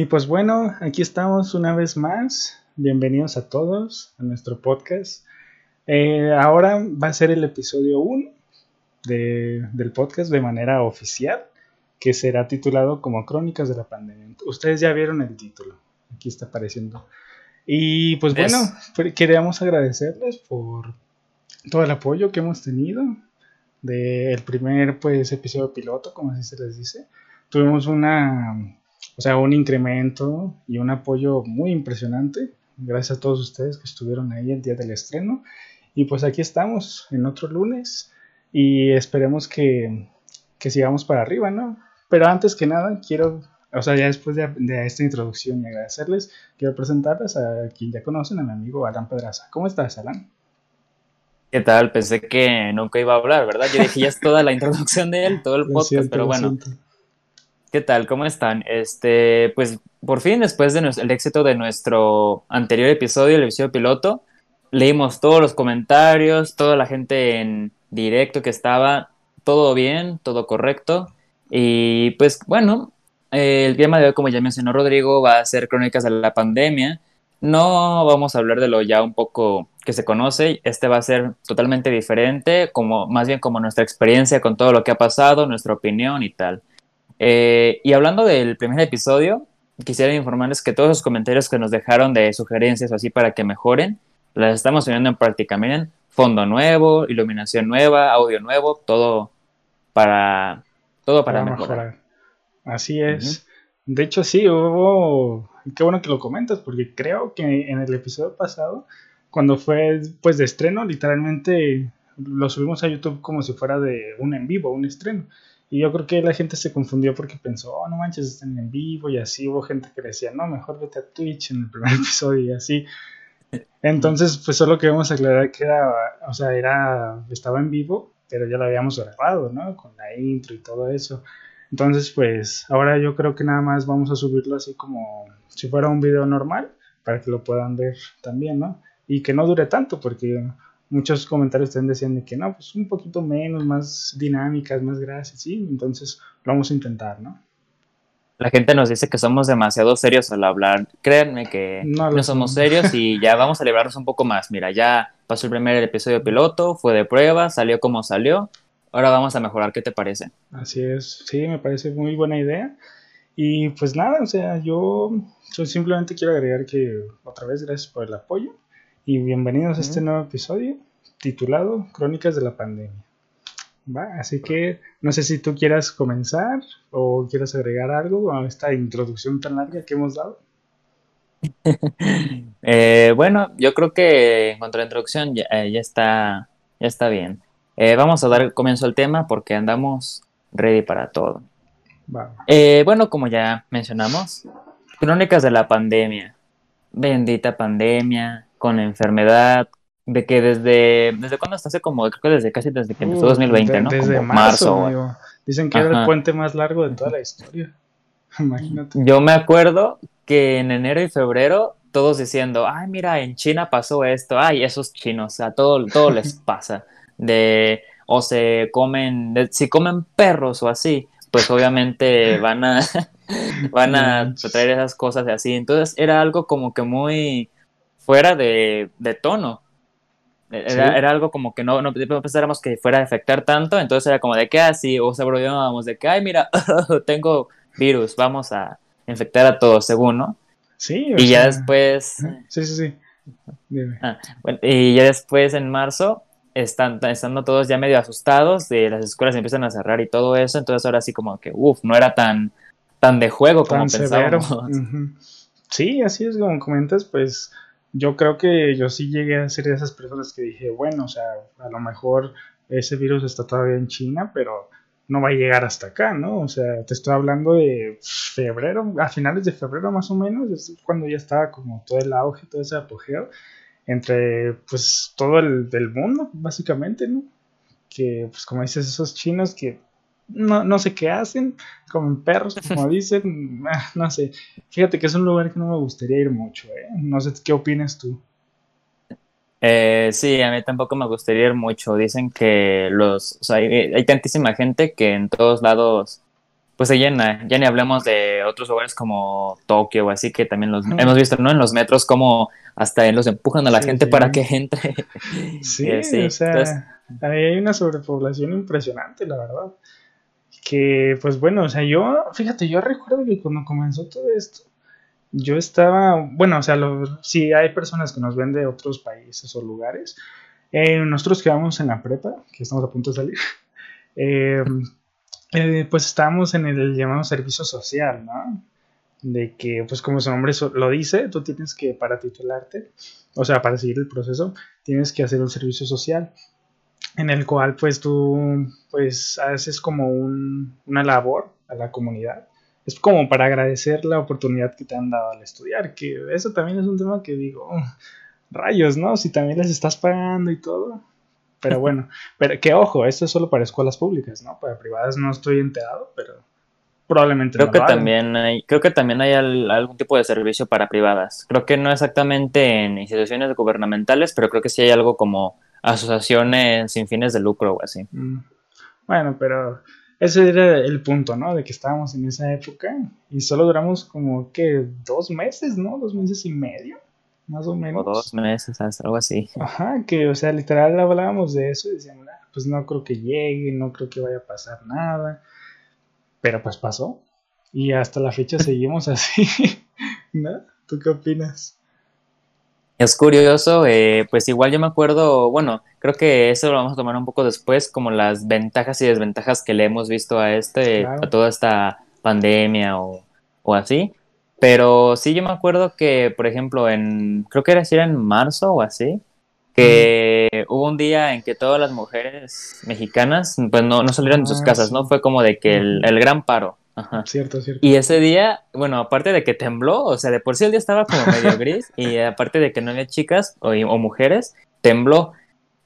Y pues bueno, aquí estamos una vez más. Bienvenidos a todos a nuestro podcast. Eh, ahora va a ser el episodio 1 del podcast de manera oficial, que será titulado como Crónicas de la Pandemia. Ustedes ya vieron el título, aquí está apareciendo. Y pues bueno, queríamos agradecerles por todo el apoyo que hemos tenido del primer pues episodio piloto, como así se les dice. Tuvimos una, o sea, un incremento y un apoyo muy impresionante. Gracias a todos ustedes que estuvieron ahí el día del estreno. Y pues aquí estamos en otro lunes y esperemos que, que sigamos para arriba, ¿no? Pero antes que nada, quiero, o sea, ya después de, de, esta introducción y agradecerles, quiero presentarles a quien ya conocen, a mi amigo Alan Pedraza. ¿Cómo estás, Alan? ¿Qué tal? Pensé que nunca iba a hablar, ¿verdad? Yo dije, ya es toda la introducción de él, todo el podcast, pero bueno. ¿Qué tal? ¿Cómo están? Este, pues por fin, después del el éxito de nuestro anterior episodio, el episodio piloto, leímos todos los comentarios, toda la gente en directo que estaba, todo bien, todo correcto. Y pues bueno, el tema de hoy, como ya mencionó Rodrigo, va a ser crónicas de la pandemia. No vamos a hablar de lo ya un poco que se conoce, este va a ser totalmente diferente, como más bien como nuestra experiencia con todo lo que ha pasado, nuestra opinión y tal. Eh, y hablando del primer episodio, quisiera informarles que todos los comentarios que nos dejaron de sugerencias o así para que mejoren, las estamos poniendo en práctica. Miren, fondo nuevo, iluminación nueva, audio nuevo, todo para, todo para, mejorar. Así es. De hecho, sí, hubo qué bueno que lo comentas, porque creo que en el episodio pasado, cuando fue pues de estreno, literalmente lo subimos a YouTube como si fuera de un en vivo, un estreno. Y yo creo que la gente se confundió porque pensó, oh, no manches, están en vivo y así. Hubo gente que decía, no, mejor vete a Twitch en el primer episodio y así. Entonces, pues solo queremos aclarar que era, o sea, era, estaba en vivo, pero ya lo habíamos grabado, ¿no? Con la intro y todo eso. Entonces, pues ahora yo creo que nada más vamos a subirlo así como si fuera un video normal para que lo puedan ver también, ¿no? Y que no dure tanto porque muchos comentarios están diciendo que no, pues un poquito menos, más dinámicas, más gracias, sí, entonces lo vamos a intentar, ¿no? La gente nos dice que somos demasiado serios al hablar. Créanme que no, somos serios y ya vamos a librarnos un poco más. Mira, ya pasó el primer episodio piloto, fue de prueba, salió como salió. Ahora vamos a mejorar, ¿qué te parece? Así es, sí, me parece muy buena idea. Y pues nada, o sea, yo, simplemente quiero agregar que otra vez gracias por el apoyo y bienvenidos a este nuevo episodio titulado Crónicas de la Pandemia. ¿Va? Así que no sé si tú quieras comenzar o quieras agregar algo a esta introducción tan larga que hemos dado. Eh, bueno, yo creo que en cuanto a la introducción ya, eh, ya está, ya está bien. Eh, vamos a dar comienzo al tema porque andamos ready para todo. Eh, bueno, como ya mencionamos, crónicas de la pandemia. Bendita pandemia, con la enfermedad, de que desde, ¿desde cuándo hasta hace como, creo que desde casi desde que empezó 2020, ¿no? Desde marzo. Dicen que era el puente más largo de toda la historia. Imagínate. Yo me acuerdo que en enero y febrero todos diciendo, ay, mira, en China pasó esto, ay, esos chinos, a todo, todo les pasa de o se comen, si comen perros o así, pues obviamente van a, van a traer esas cosas así. Entonces era algo como que muy fuera de, tono. Era, era, algo como que no, no pensáramos que fuera a afectar tanto, entonces era como de que así, o sea, bromeábamos de que, ay, mira, tengo virus, vamos a infectar a todos, según, ¿no? Sí, y ya después. Sí, sí, sí. Ah, y ya después en marzo están, estando todos ya medio asustados, de las escuelas empiezan a cerrar y todo eso, entonces ahora sí como que, uff, no era tan, tan de juego como pensábamos. Sí, así es como comentas, pues yo creo que yo sí llegué a ser de esas personas que dije, bueno, o sea, a lo mejor ese virus está todavía en China, pero no va a llegar hasta acá, ¿no? O sea, te estoy hablando de febrero, a finales de febrero más o menos, es cuando ya estaba como todo el auge, todo ese apogeo entre pues todo el del mundo, básicamente, ¿no? Que pues como dices, esos chinos que no, no sé qué hacen, comen perros, como dicen, ah, no sé. Fíjate que es un lugar que no me gustaría ir mucho, ¿eh? No sé qué opinas tú. Eh, sí, a mí tampoco me gustaría ir mucho. Dicen que los, o sea, hay, hay, tantísima gente que en todos lados pues se llena. Ya ni hablemos de otros lugares como Tokio o así, que también los hemos visto, ¿no? En los metros como hasta los empujan a la gente para que entre. Sí, o sea, hay una sobrepoblación impresionante, la verdad. Que, pues bueno, o sea, yo, fíjate, yo recuerdo que cuando comenzó todo esto, yo estaba, bueno, o sea, si hay personas que nos ven de otros países o lugares, eh, nosotros que vamos en la prepa, que estamos a punto de salir, eh, eh, pues estábamos en el llamado servicio social, ¿no? De que, pues como su nombre lo dice, tú tienes que, para titularte, o sea, para seguir el proceso, tienes que hacer un servicio social en el cual pues tú pues haces como una labor a la comunidad. Es como para agradecer la oportunidad que te han dado al estudiar, que eso también es un tema que digo, rayos, ¿no? Si también les estás pagando y todo, pero bueno, pero que ojo, esto es solo para escuelas públicas, ¿no? Para privadas no estoy enterado, pero probablemente creo que también hay creo que también hay algún tipo de servicio para privadas. Creo que no exactamente en instituciones gubernamentales, pero creo que sí hay algo como asociaciones sin fines de lucro o así. Mm. Bueno, pero ese era el punto, ¿no? De que estábamos en esa época y solo duramos como que dos meses, ¿no? Dos meses y medio más o menos. O dos meses, algo así. Ajá, que, o sea, literal hablábamos de eso y decíamos, ah, pues no creo que llegue, no creo que vaya a pasar nada. Pero pues pasó. Y hasta la fecha seguimos así, ¿no? ¿Tú qué opinas? Es curioso, eh, pues igual yo me acuerdo, bueno, creo que eso lo vamos a tomar un poco después, como las ventajas y desventajas que le hemos visto a este, a toda esta pandemia o, o así. Pero sí, yo me acuerdo que, por ejemplo, en, creo que era, si era en marzo o así, que hubo un día en que todas las mujeres mexicanas, pues no, no salieron de sus ah, casas, ¿no? Fue como de que el, el gran paro. Ajá. Cierto, cierto. Y ese día, bueno, aparte de que tembló, o sea, de por sí el día estaba como medio gris, y aparte de que no había chicas o, o mujeres, tembló.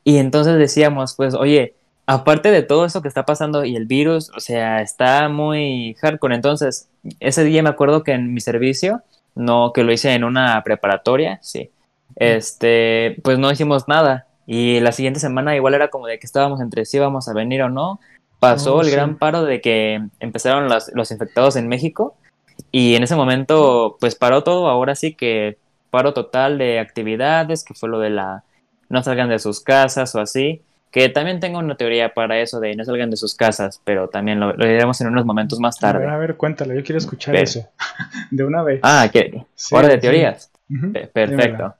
Y entonces decíamos, pues, oye, aparte de todo eso que está pasando y el virus, o sea, está muy hardcore. Entonces, ese día me acuerdo que en mi servicio, no, que lo hice en una preparatoria, sí, este, pues no hicimos nada. Y la siguiente semana igual era como de que estábamos entre si íbamos a venir o no. Pasó oh, el gran paro de que empezaron los, los infectados en México y en ese momento pues paró todo, ahora sí que paro total de actividades, que fue lo de la no salgan de sus casas o así. Que también tengo una teoría para eso de no salgan de sus casas, pero también lo, lo diremos en unos momentos más tarde. A ver, a ver, cuéntalo, yo quiero escuchar eso. de una vez. Ah, ¿qué? Hora de teorías. Perfecto.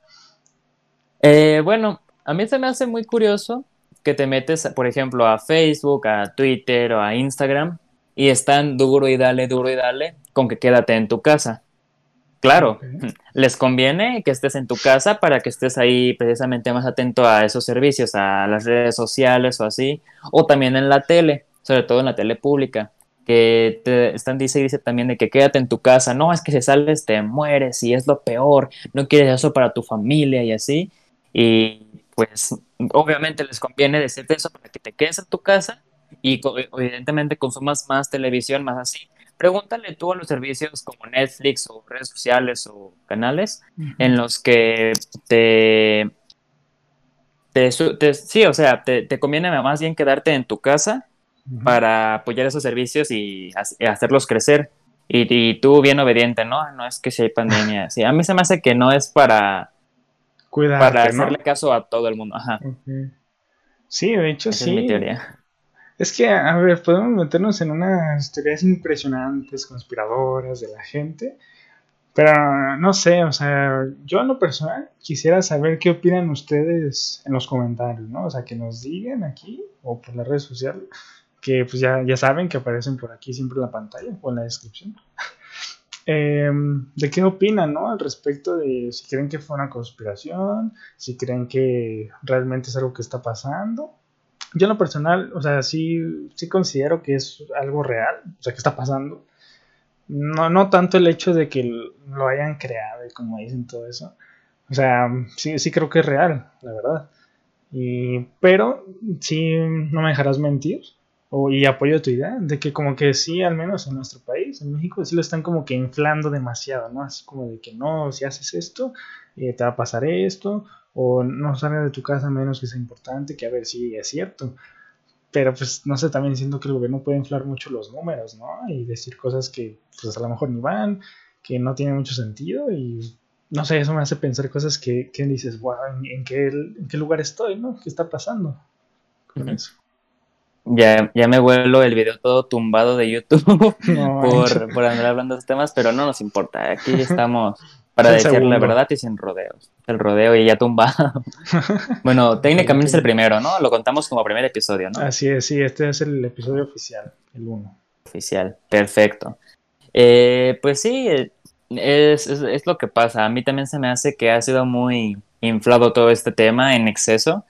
Eh, bueno, a mí se me hace muy curioso que te metes, por ejemplo, a Facebook, a Twitter o a Instagram y están duro y dale, duro y dale con que quédate en tu casa. Claro, les conviene que estés en tu casa para que estés ahí precisamente más atento a esos servicios, a las redes sociales o así, o también en la tele, sobre todo en la tele pública, que te están dice y dice también de que quédate en tu casa, no, es que si sales te mueres y es lo peor, no quieres eso para tu familia y así, y pues obviamente les conviene decirte eso para que te quedes en tu casa y evidentemente consumas más televisión, más así, Pregúntale tú a los servicios como Netflix o redes sociales o canales en los que te, te, sí, o sea, te, conviene más bien quedarte en tu casa para apoyar esos servicios y, hacerlos crecer. Y, tú bien obediente, ¿no? No es que si hay pandemia. Sí, a mí se me hace que no es para, para hacerle caso a todo el mundo. Ajá. Sí, de hecho sí. Es mi teoría. Es que, a ver, podemos meternos en unas teorías impresionantes, conspiradoras de la gente, pero no sé, o sea, yo en lo personal quisiera saber qué opinan ustedes en los comentarios, ¿no? O sea, que nos digan aquí o por las redes sociales, que pues ya, ya saben que aparecen por aquí siempre en la pantalla o en la descripción. Em, de qué opinan, ¿no? Al respecto de si creen que fue una conspiración, si creen que realmente es algo que está pasando yo en lo personal, o sea, sí, sí considero que es algo real, o sea, que está pasando. No, no tanto el hecho de que lo hayan creado y como dicen todo eso. O sea, sí, sí creo que es real, la verdad. Y, pero sí no me dejarás mentir. O, y apoyo tu idea de que como que sí, al menos en nuestro país, en México, sí lo están como que inflando demasiado, ¿no? Así como de que no, si haces esto, eh, te va a pasar esto, o no salgas de tu casa menos que sea importante, que a ver si es cierto. pero pues no sé, también siento que el gobierno puede inflar mucho los números, ¿no? Y decir cosas que pues a lo mejor ni van, que no tienen mucho sentido y no sé, eso me hace pensar cosas que, que dices, wow, ¿en, qué, ¿en qué lugar estoy, no? ¿Qué está pasando con eso? Ya, ya me vuelo el video todo tumbado de YouTube por, por andar hablando de estos temas, pero no nos importa. Aquí estamos para decir la verdad y sin rodeos. El rodeo y ya tumbado. bueno, técnicamente es el primero, ¿no? Lo contamos como primer episodio, ¿no? Así es, sí, este es el episodio oficial, el uno. Oficial, perfecto. Eh, pues sí, es, es, lo que pasa. A mí también se me hace que ha sido muy inflado todo este tema en exceso.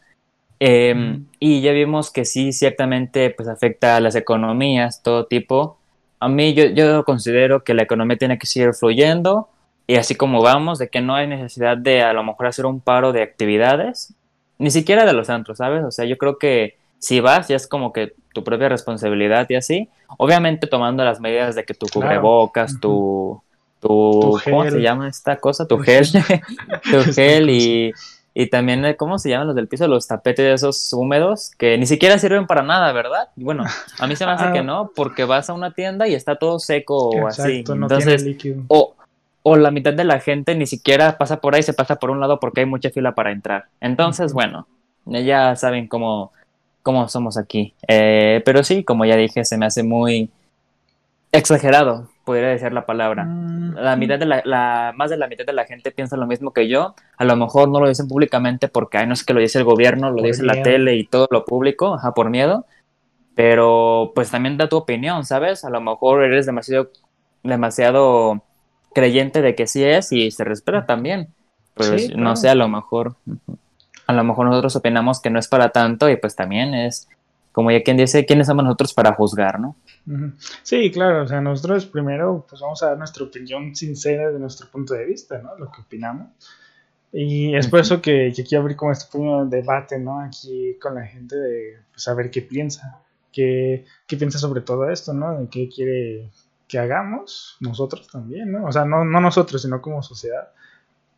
Em, y ya vimos que sí, ciertamente, pues afecta a las economías, todo tipo. A mí yo, yo considero que la economía tiene que seguir fluyendo y así como vamos, de que no hay necesidad de a lo mejor hacer un paro de actividades, ni siquiera de los centros, ¿sabes? O sea, yo creo que si vas ya es como que tu propia responsabilidad y así, obviamente tomando las medidas de que tu cubrebocas, tu, tu, ¿cómo se llama esta cosa? Tu gel, tu gel y, y también, ¿cómo se llaman los del piso? Los tapetes de esos húmedos que ni siquiera sirven para nada, ¿verdad? bueno, a mí se me hace que ah. no, porque vas a una tienda y está todo seco o así. Entonces, o, o la mitad de la gente ni siquiera pasa por ahí, se pasa por un lado porque hay mucha fila para entrar. Entonces, bueno, ya saben cómo, cómo somos aquí. Eh, pero sí, como ya dije, se me hace muy exagerado, podría decir la palabra. Mm, la mitad de la, más de la mitad de la gente piensa lo mismo que yo. A lo mejor no lo dicen públicamente porque ay, no es que lo dice el gobierno, lo dice la tele y todo lo público, ajá, por miedo. Pero pues también da tu opinión, ¿sabes? A lo mejor eres demasiado, demasiado creyente de que sí es y se respeta también. Pues no sé, a lo mejor, a lo mejor nosotros opinamos que no es para tanto y pues también es, como ya quien dice, ¿quiénes somos nosotros para juzgar, no? Sí, claro, o sea, nosotros primero pues vamos a dar nuestra opinión sincera de nuestro punto de vista, ¿no? Lo que opinamos. Y es por eso que, que quiero abrir como este pequeño debate, ¿no? Aquí con la gente de saber pues, qué piensa, qué, qué piensa sobre todo esto, ¿no? De qué quiere que hagamos nosotros también, ¿no? O sea, no, no nosotros, sino como sociedad,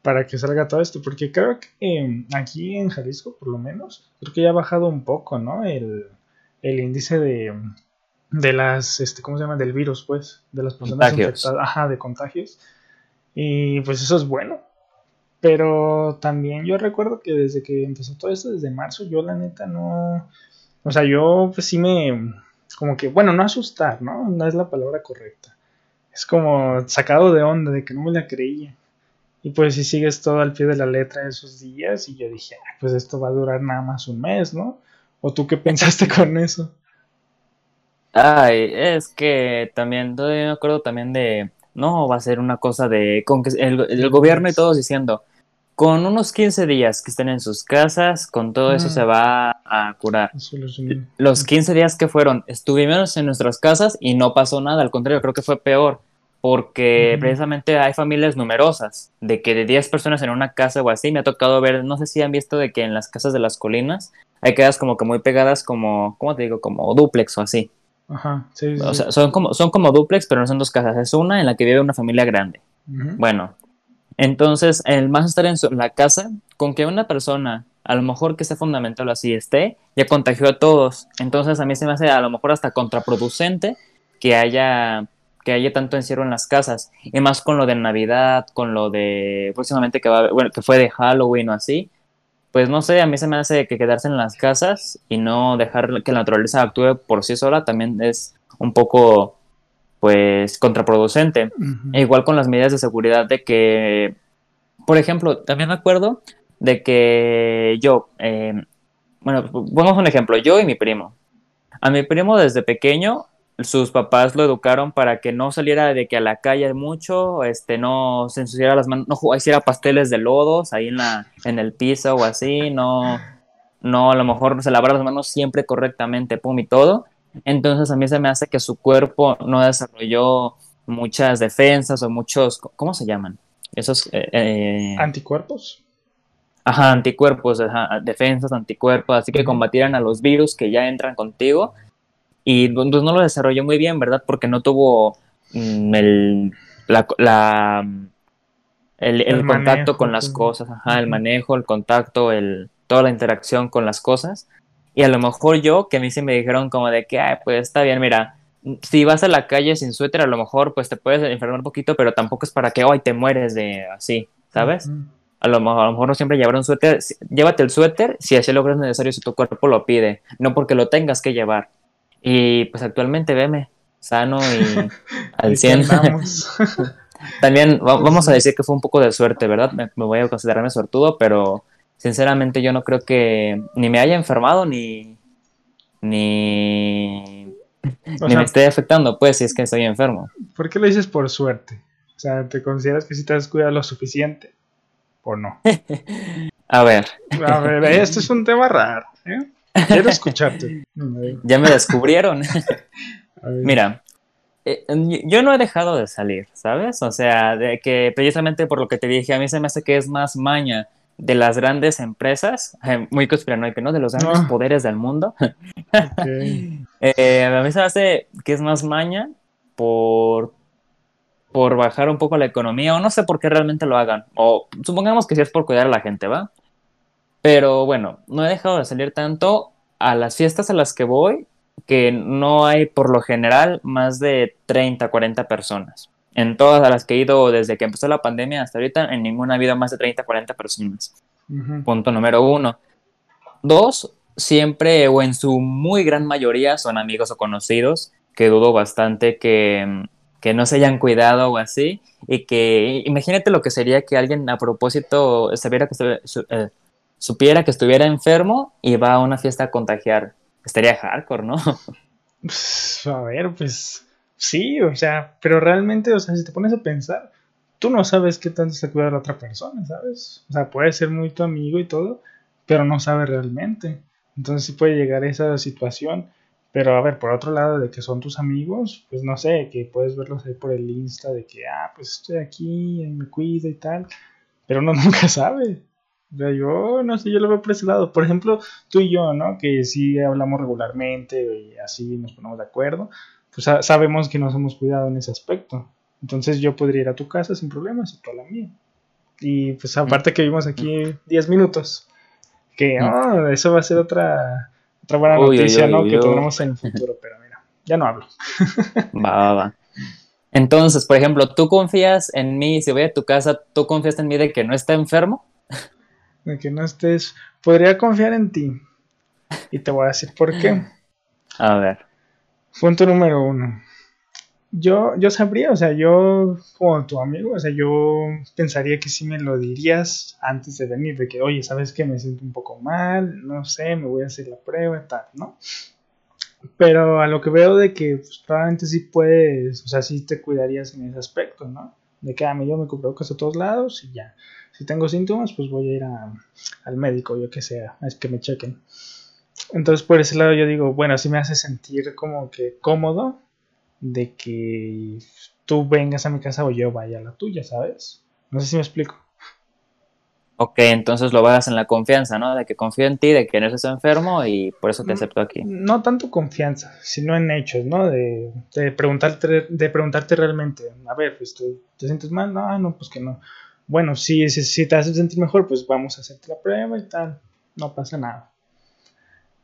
para que salga todo esto, porque creo que em, aquí en Jalisco, por lo menos, creo que ya ha bajado un poco, ¿no? El, el índice de, de las, este, ¿cómo se llama? Del virus, pues, de las personas infectadas, ajá, de contagios. Y pues eso es bueno. Pero también yo recuerdo que desde que empezó todo esto, desde marzo, yo la neta no... O sea, yo pues sí me, como que, bueno, no asustar, ¿no? No es la palabra correcta. Es como sacado de onda, de que no me la creía. Y pues si sigues todo al pie de la letra de esos días, y yo dije, pues esto va a durar nada más un mes, ¿no? ¿O tú qué pensaste con eso? Ay, es que también, todavía me acuerdo también de, no, va a ser una cosa de, con que el, el gobierno y todos diciendo, con unos 15 días que estén en sus casas, con todo eso se va a curar. Los 15 días que fueron, estuvimos en nuestras casas y no pasó nada, al contrario, creo que fue peor, porque precisamente hay familias numerosas, de que de 10 personas en una casa o así, me ha tocado ver, no sé si han visto de que en las casas de las colinas hay casas como que muy pegadas como, ¿cómo te digo? Como duplex o así. Ajá, sí, O sea, son como, son como duplex, pero no son dos casas, es una en la que vive una familia grande. Bueno, entonces, el más estar en la casa, con que una persona, a lo mejor que sea fundamental así esté, ya contagió a todos. Entonces, a mí se me hace a lo mejor hasta contraproducente que haya que haya tanto encierro en las casas y más con lo de Navidad, con lo de próximamente que va, bueno, que fue de Halloween o así. Pues no sé, a mí se me hace que quedarse en las casas y no dejar que la naturaleza actúe por sí sola también es un poco pues contraproducente. E igual con las medidas de seguridad de que, por ejemplo, también me acuerdo de que yo, eh, bueno, pongamos un ejemplo, yo y mi primo. A mi primo desde pequeño sus papás lo educaron para que no saliera de que a la calle mucho, este, no se ensuciara las manos, no hiciera pasteles de lodos ahí en la, en el piso o así, no, no, a lo mejor se lavara las manos siempre correctamente, pum y todo. Entonces a mí se me hace que su cuerpo no desarrolló muchas defensas o muchos, ¿cómo se llaman? Esos... Eh, eh, anticuerpos. Ajá, anticuerpos, defensas, anticuerpos, así que combatieran a los virus que ya entran contigo. Y pues, no lo desarrolló muy bien, ¿verdad? Porque no tuvo mm, el, la, el, contacto con las cosas, ajá, el manejo, el contacto, el, toda la interacción con las cosas. Y a lo mejor yo, que a mí sí me dijeron como de que, Ay, pues está bien, mira, si vas a la calle sin suéter, a lo mejor pues te puedes enfermar un poquito, pero tampoco es para que hoy te mueres de así, ¿sabes? a, lo mejor, a lo mejor no siempre llevar un suéter, llévate el suéter si así lo crees necesario, si tu cuerpo lo pide, no porque lo tengas que llevar. Y pues actualmente veme sano y al 100. También vamos a decir que fue un poco de suerte, ¿verdad? Me, voy a considerarme suertudo, pero sinceramente yo no creo que ni me haya enfermado ni ni ni me esté afectando, pues, si es que estoy enfermo. ¿Por qué lo dices por suerte? O sea, ¿te consideras que si te has cuidado lo suficiente o no? a ver. A ver, esto es un tema raro. ¿eh? Quiero escucharte. ya me descubrieron. Mira, eh, yo no he dejado de salir, ¿sabes? O sea, de que precisamente por lo que te dije, a mí se me hace que es más maña de las grandes empresas, eh, muy conspiranoico, ¿no? De los grandes ah. poderes del mundo. Eh, a mí se me hace que es más maña por, por bajar un poco la economía, o no sé por qué realmente lo hagan, o supongamos que sí es por cuidar a la gente, ¿va? Pero bueno, no he dejado de salir tanto a las fiestas a las que voy, que no hay por lo general más de 30, 40 personas. En todas las que he ido desde que empezó la pandemia hasta ahorita, en ninguna ha habido más de 30, 40 personas. Punto número uno. Dos, siempre o en su muy gran mayoría son amigos o conocidos, que dudo bastante que, que no se hayan cuidado o así. Y que imagínate lo que sería que alguien a propósito sabiera que, eh, supiera que estuviera enfermo y va a una fiesta a contagiar estaría hardcore, ¿no? Pues, a ver, pues sí, o sea, pero realmente, o sea, si te pones a pensar, tú no sabes qué tanto se cuida la otra persona, ¿sabes? O sea, puede ser muy tu amigo y todo, pero no sabe realmente. Entonces sí puede llegar a esa situación. Pero a ver, por otro lado, de que son tus amigos, pues no sé, que puedes verlos ahí por el Insta, de que, ah, pues estoy aquí, me cuido y tal. Pero uno nunca sabe. O sea, yo no sé, yo lo veo por ese lado. Por ejemplo, tú y yo, ¿no? Que sí hablamos regularmente y así nos ponemos de acuerdo. Pues sabemos que nos hemos cuidado en ese aspecto. Entonces yo podría ir a tu casa sin problemas y tú a la mía. Y pues aparte que vivimos aquí 10 minutos. Que oh, eso va a ser otra, otra buena noticia, ¿no? que tendremos en el futuro. Pero mira, ya no hablo. va, va, va. Entonces, por ejemplo, ¿tú confías en mí? Si voy a tu casa, ¿tú confías en mí de que no está enfermo? De que no estés, podría confiar en ti. Y te voy a decir por qué. A ver. Punto número uno. Yo, yo sabría, o sea, yo como tu amigo, o sea, yo pensaría que sí me lo dirías antes de venir, de que, oye, ¿sabes que Me siento un poco mal, no sé, me voy a hacer la prueba y tal, ¿no? Pero a lo que veo de que pues, probablemente sí puedes, o sea, sí te cuidarías en ese aspecto, ¿no? De que a ah, mí yo me cubro a todos lados y ya si tengo síntomas, pues voy a ir al médico, yo que sea, es que me chequen. Entonces, por ese lado yo digo, bueno, sí me hace sentir como que cómodo de que tú vengas a mi casa o yo vaya a la tuya, ¿sabes? No sé si me explico. Ok, entonces lo hagas en la confianza, ¿no? De que confío en ti, de que no estás enfermo y por eso te mm, acepto aquí. No tanto confianza, sino en hechos, ¿no? De, preguntarte, de preguntarte realmente, a ver, pues, ¿te sientes mal? No, no, pues que no bueno, si, si, te hace sentir mejor, pues vamos a hacerte la prueba y tal, no pasa nada.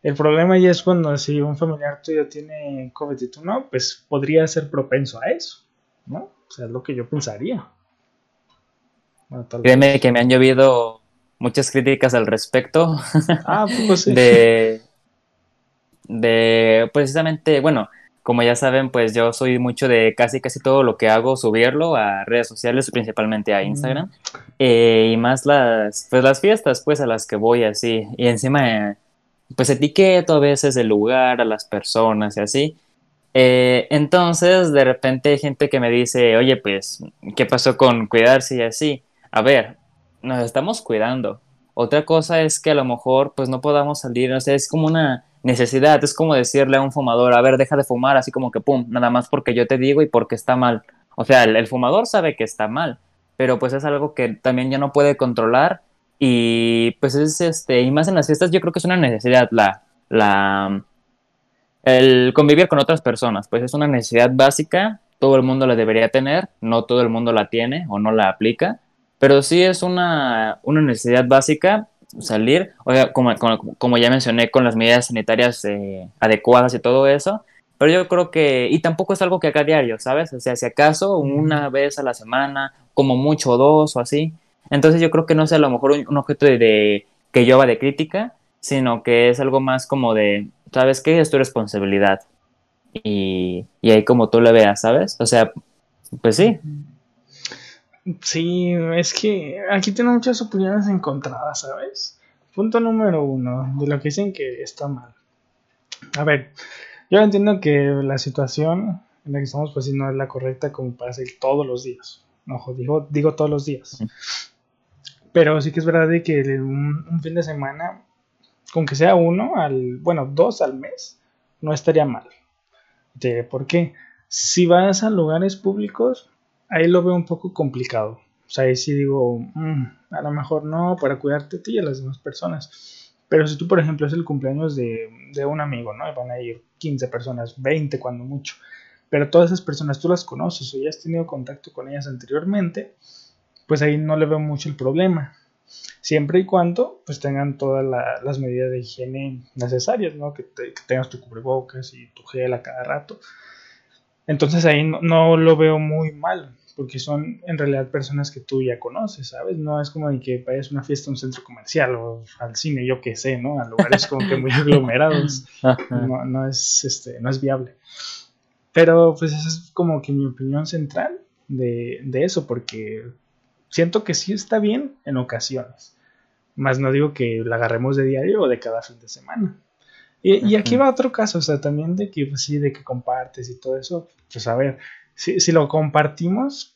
El problema ya es cuando si un familiar tuyo tiene COVID y tú no, pues podría ser propenso a eso, ¿no? O sea, es lo que yo pensaría. Créeme que me han llovido muchas críticas al respecto. Ah, pues sí. De, de precisamente, bueno, como ya saben, pues yo soy mucho de casi casi todo lo que hago, subirlo a redes sociales, principalmente a Instagram. Eh, y más las, pues las fiestas, pues a las que voy así. Y encima, pues etiqueto a veces el lugar, a las personas y así. Eh, entonces, de repente hay gente que me dice, oye, pues, ¿qué pasó con cuidarse y así? A ver, nos estamos cuidando. Otra cosa es que a lo mejor, pues, no podamos salir, o sea, es como una necesidad. Es como decirle a un fumador, a ver, deja de fumar, así como que, pum, nada más porque yo te digo y porque está mal. O sea, el, fumador sabe que está mal, pero pues es algo que también ya no puede controlar y pues es este, y más en las fiestas yo creo que es una necesidad la, la, el convivir con otras personas, pues es una necesidad básica, todo el mundo la debería tener, no todo el mundo la tiene o no la aplica, pero sí es una, una necesidad básica salir, o sea, como, como, ya mencioné, con las medidas sanitarias eh, adecuadas y todo eso, pero yo creo que, y tampoco es algo que haga diario, ¿sabes? O sea, si acaso una vez a la semana, como mucho dos o así, entonces yo creo que no es a lo mejor un, objeto de, que yo haga de crítica, sino que es algo más como de, ¿sabes qué? Es tu responsabilidad. Y, y ahí como tú le veas, ¿sabes? O sea, pues sí. Sí, es que aquí tengo muchas opiniones encontradas, ¿sabes? Punto número uno, de lo que dicen que está mal. A ver, yo entiendo que la situación en la que estamos, pues sí, no es la correcta como para hacer todos los días. Ojo, digo, digo todos los días. Pero sí que es verdad de que un, un fin de semana, con que sea uno, al, bueno, dos al mes, no estaría mal. ¿Por qué? Si vas a lugares públicos, ahí lo veo un poco complicado. O sea, ahí sí digo, mm, a lo mejor no, para cuidarte a ti y a las demás personas. Pero si tú, por ejemplo, es el cumpleaños de, un amigo, ¿no? Y van a ir 15 personas, 20 cuando mucho. Pero todas esas personas tú las conoces o ya has tenido contacto con ellas anteriormente, pues ahí no le veo mucho el problema. Siempre y cuando pues tengan todas las medidas de higiene necesarias, ¿no? Que, que, tengas tu cubrebocas y tu gel a cada rato. Entonces ahí no, no, lo veo muy mal porque son en realidad personas que tú ya conoces, ¿sabes? No es como de que vayas a una fiesta a un centro comercial o al cine, yo qué sé, ¿no? A lugares como que muy aglomerados. No, no, es, este, no es viable. Pero pues esa es como que mi opinión central de, de eso, porque siento que sí está bien en ocasiones. Más no digo que la agarremos de diario o de cada fin de semana. Y, y, aquí va otro caso, o sea, también de que, pues sí, de que compartes y todo eso. Pues a ver, si, lo compartimos,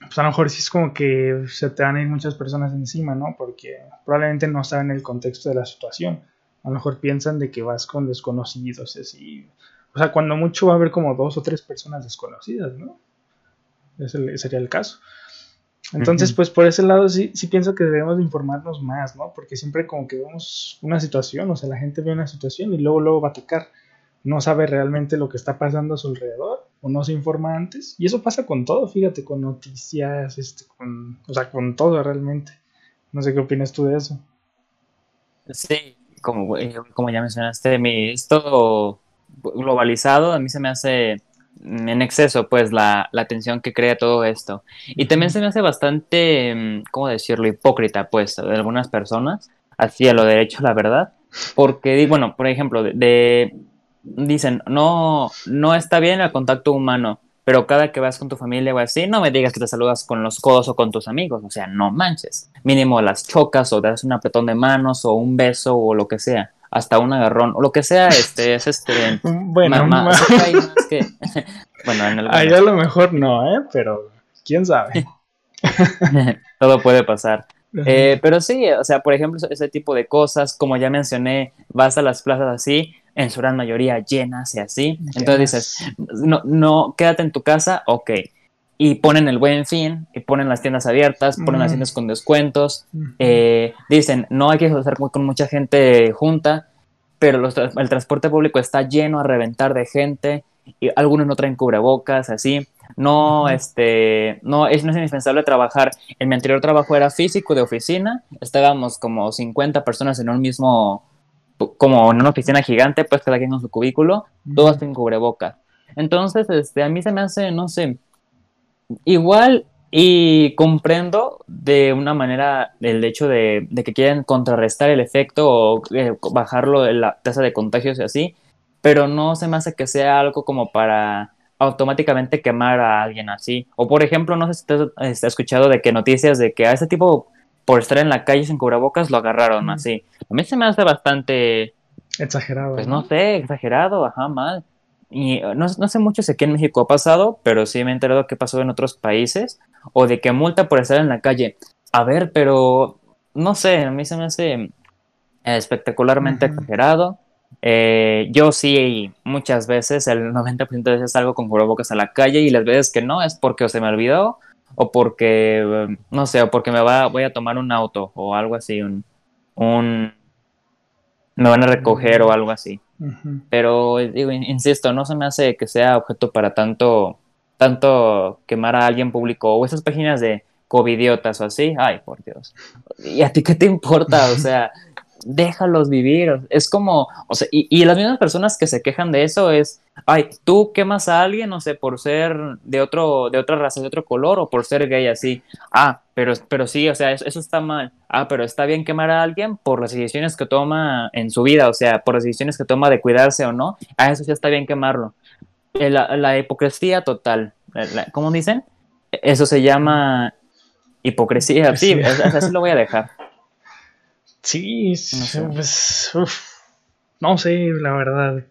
pues a lo mejor sí es como que se te van a ir muchas personas encima, ¿no? Porque probablemente no saben el contexto de la situación. A lo mejor piensan de que vas con desconocidos, así. O sea, cuando mucho va a haber como dos o tres personas desconocidas, ¿no? Ese sería el caso. Entonces, pues por ese lado sí, sí pienso que debemos informarnos más, ¿no? Porque siempre como que vemos una situación, o sea, la gente ve una situación y luego, luego va a atacar. No sabe realmente lo que está pasando a su alrededor o no se informa antes. Y eso pasa con todo, fíjate, con noticias, este, con, o sea, con todo realmente. No sé qué opinas tú de eso. Sí, como, como ya mencionaste, mi, esto globalizado a mí se me hace en exceso, pues, la, la tensión que crea todo esto. Y también se me hace bastante, mm, ¿cómo decirlo?, hipócrita, pues, de algunas personas, así a lo derecho, la verdad. Porque, bueno, por ejemplo, de dicen, no, no está bien el contacto humano, pero cada que vas con tu familia o así, no me digas que te saludas con los codos o con tus amigos, o sea, no manches. Mínimo las chocas o das un apretón de manos o un beso o lo que sea, hasta un agarrón o lo que sea, este es este. bueno, más, que, bueno, en el Ahí a lo mejor no, ¿eh? Pero quién sabe. Todo puede pasar. Eh, pero sí, o sea, por ejemplo, ese tipo de cosas, como ya mencioné, vas a las plazas así, en su gran mayoría llenas y así. Entonces dices, no, no, quédate en tu casa, ok. Y ponen el buen fin, y ponen las tiendas abiertas, ponen las tiendas con descuentos. Eh, dicen, no hay que estar con mucha gente junta, pero el transporte público está lleno a reventar de gente, y algunos no traen cubrebocas, así. No, este, no es, no es indispensable trabajar. En mi anterior trabajo era físico de oficina, estábamos como 50 personas en un mismo como en una oficina gigante, pues cada quien en su cubículo, todos sin cubrebocas. Entonces, este, a mí se me hace, no sé, igual y comprendo de una manera el hecho de, que quieren contrarrestar el efecto o eh, bajarlo de la tasa de contagios y así, pero no se me hace que sea algo como para automáticamente quemar a alguien así. O por ejemplo, no sé si te has este, escuchado de que noticias de que a ese tipo por estar en la calle sin cubrebocas lo agarraron así. A mí se me hace bastante... Exagerado. Pues no, sé, exagerado, ajá, mal. Y uh, no, sé mucho si aquí en México ha pasado, pero sí me he enterado que pasó en otros países. O de que multa por estar en la calle. A ver, pero no sé, a mí se me hace espectacularmente exagerado. Eh, yo sí, muchas veces, el 90% de veces salgo con cubrebocas a la calle y las veces que no es porque se me olvidó o porque, no sé, o porque me va, voy a tomar un auto o algo así, un, un me van a recoger o algo así. Pero digo, insisto, no se me hace que sea objeto para tanto, tanto quemar a alguien público o esas páginas de covidiotas o así, ay, por Dios. ¿Y a ti qué te importa? O sea, déjalos vivir. Es como, o sea, y, las mismas personas que se quejan de eso es, ay, tú quemas a alguien, no sé, por ser de otro, de otra raza, de otro color, o por ser gay así. Ah, pero, pero sí, o sea, eso, está mal. Ah, pero está bien quemar a alguien por las decisiones que toma en su vida, o sea, por las decisiones que toma de cuidarse o no. Ah, eso sí está bien quemarlo. Eh, la, hipocresía total. ¿Cómo dicen? Eso se llama hipocresía. Sí, así lo voy a dejar. Sí, no pues, no sé, la verdad,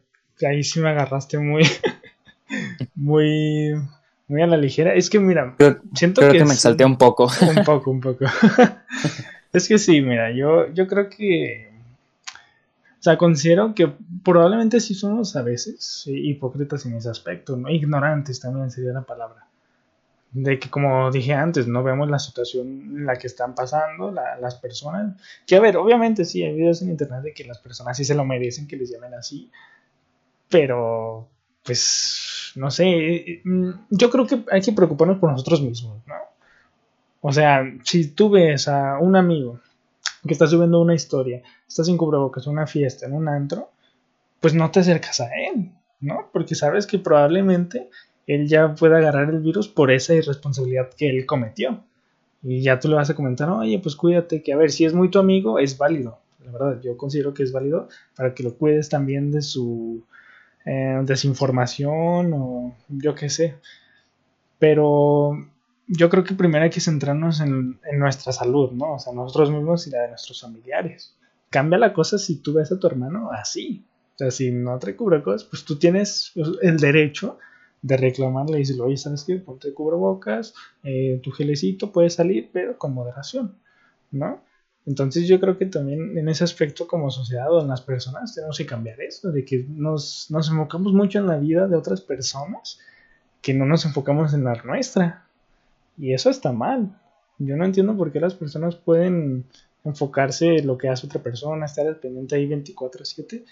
ahí sí me agarraste muy, muy, muy a la ligera. Es que mira, siento que, me exalté un poco. Un poco, un poco. es que sí, mira, yo, yo creo que, o sea, considero que probablemente sí somos a veces hipócritas en ese aspecto, ¿no? Ignorantes también sería la palabra de que como dije antes, no vemos la situación en la que están pasando las personas. Que a ver, obviamente sí, hay videos en internet de que las personas sí se lo merecen que les llamen así, pero pues no sé, mm, yo creo que hay que preocuparnos por nosotros mismos, ¿no? O sea, si tú ves a un amigo que está subiendo una historia, está sin cubrebocas, una fiesta en un antro, pues no te acercas a él, ¿no? Porque sabes que probablemente él ya puede agarrar el virus por esa irresponsabilidad que él cometió. Y ya tú le vas a comentar, oye, pues cuídate, que a ver, si es muy tu amigo, es válido. La verdad, yo considero que es válido para que lo cuides también de su eh, desinformación o yo qué sé. Pero yo creo que primero hay que centrarnos en, en, nuestra salud, ¿no? O sea, nosotros mismos y la de nuestros familiares. Cambia la cosa si tú ves a tu hermano así. O sea, si no te cubrebocas, pues tú tienes el derecho de reclamarle y decirle, oye, ¿sabes qué? Ponte cubrebocas, eh, tu gelecito puede salir, pero con moderación, ¿no? Entonces yo creo que también en ese aspecto como sociedad o en las personas tenemos que cambiar eso, de que nos, nos enfocamos mucho en la vida de otras personas, que no nos enfocamos en la nuestra. Y eso está mal. Yo no entiendo por qué las personas pueden enfocarse en lo que hace otra persona, estar al pendiente ahí 24/7,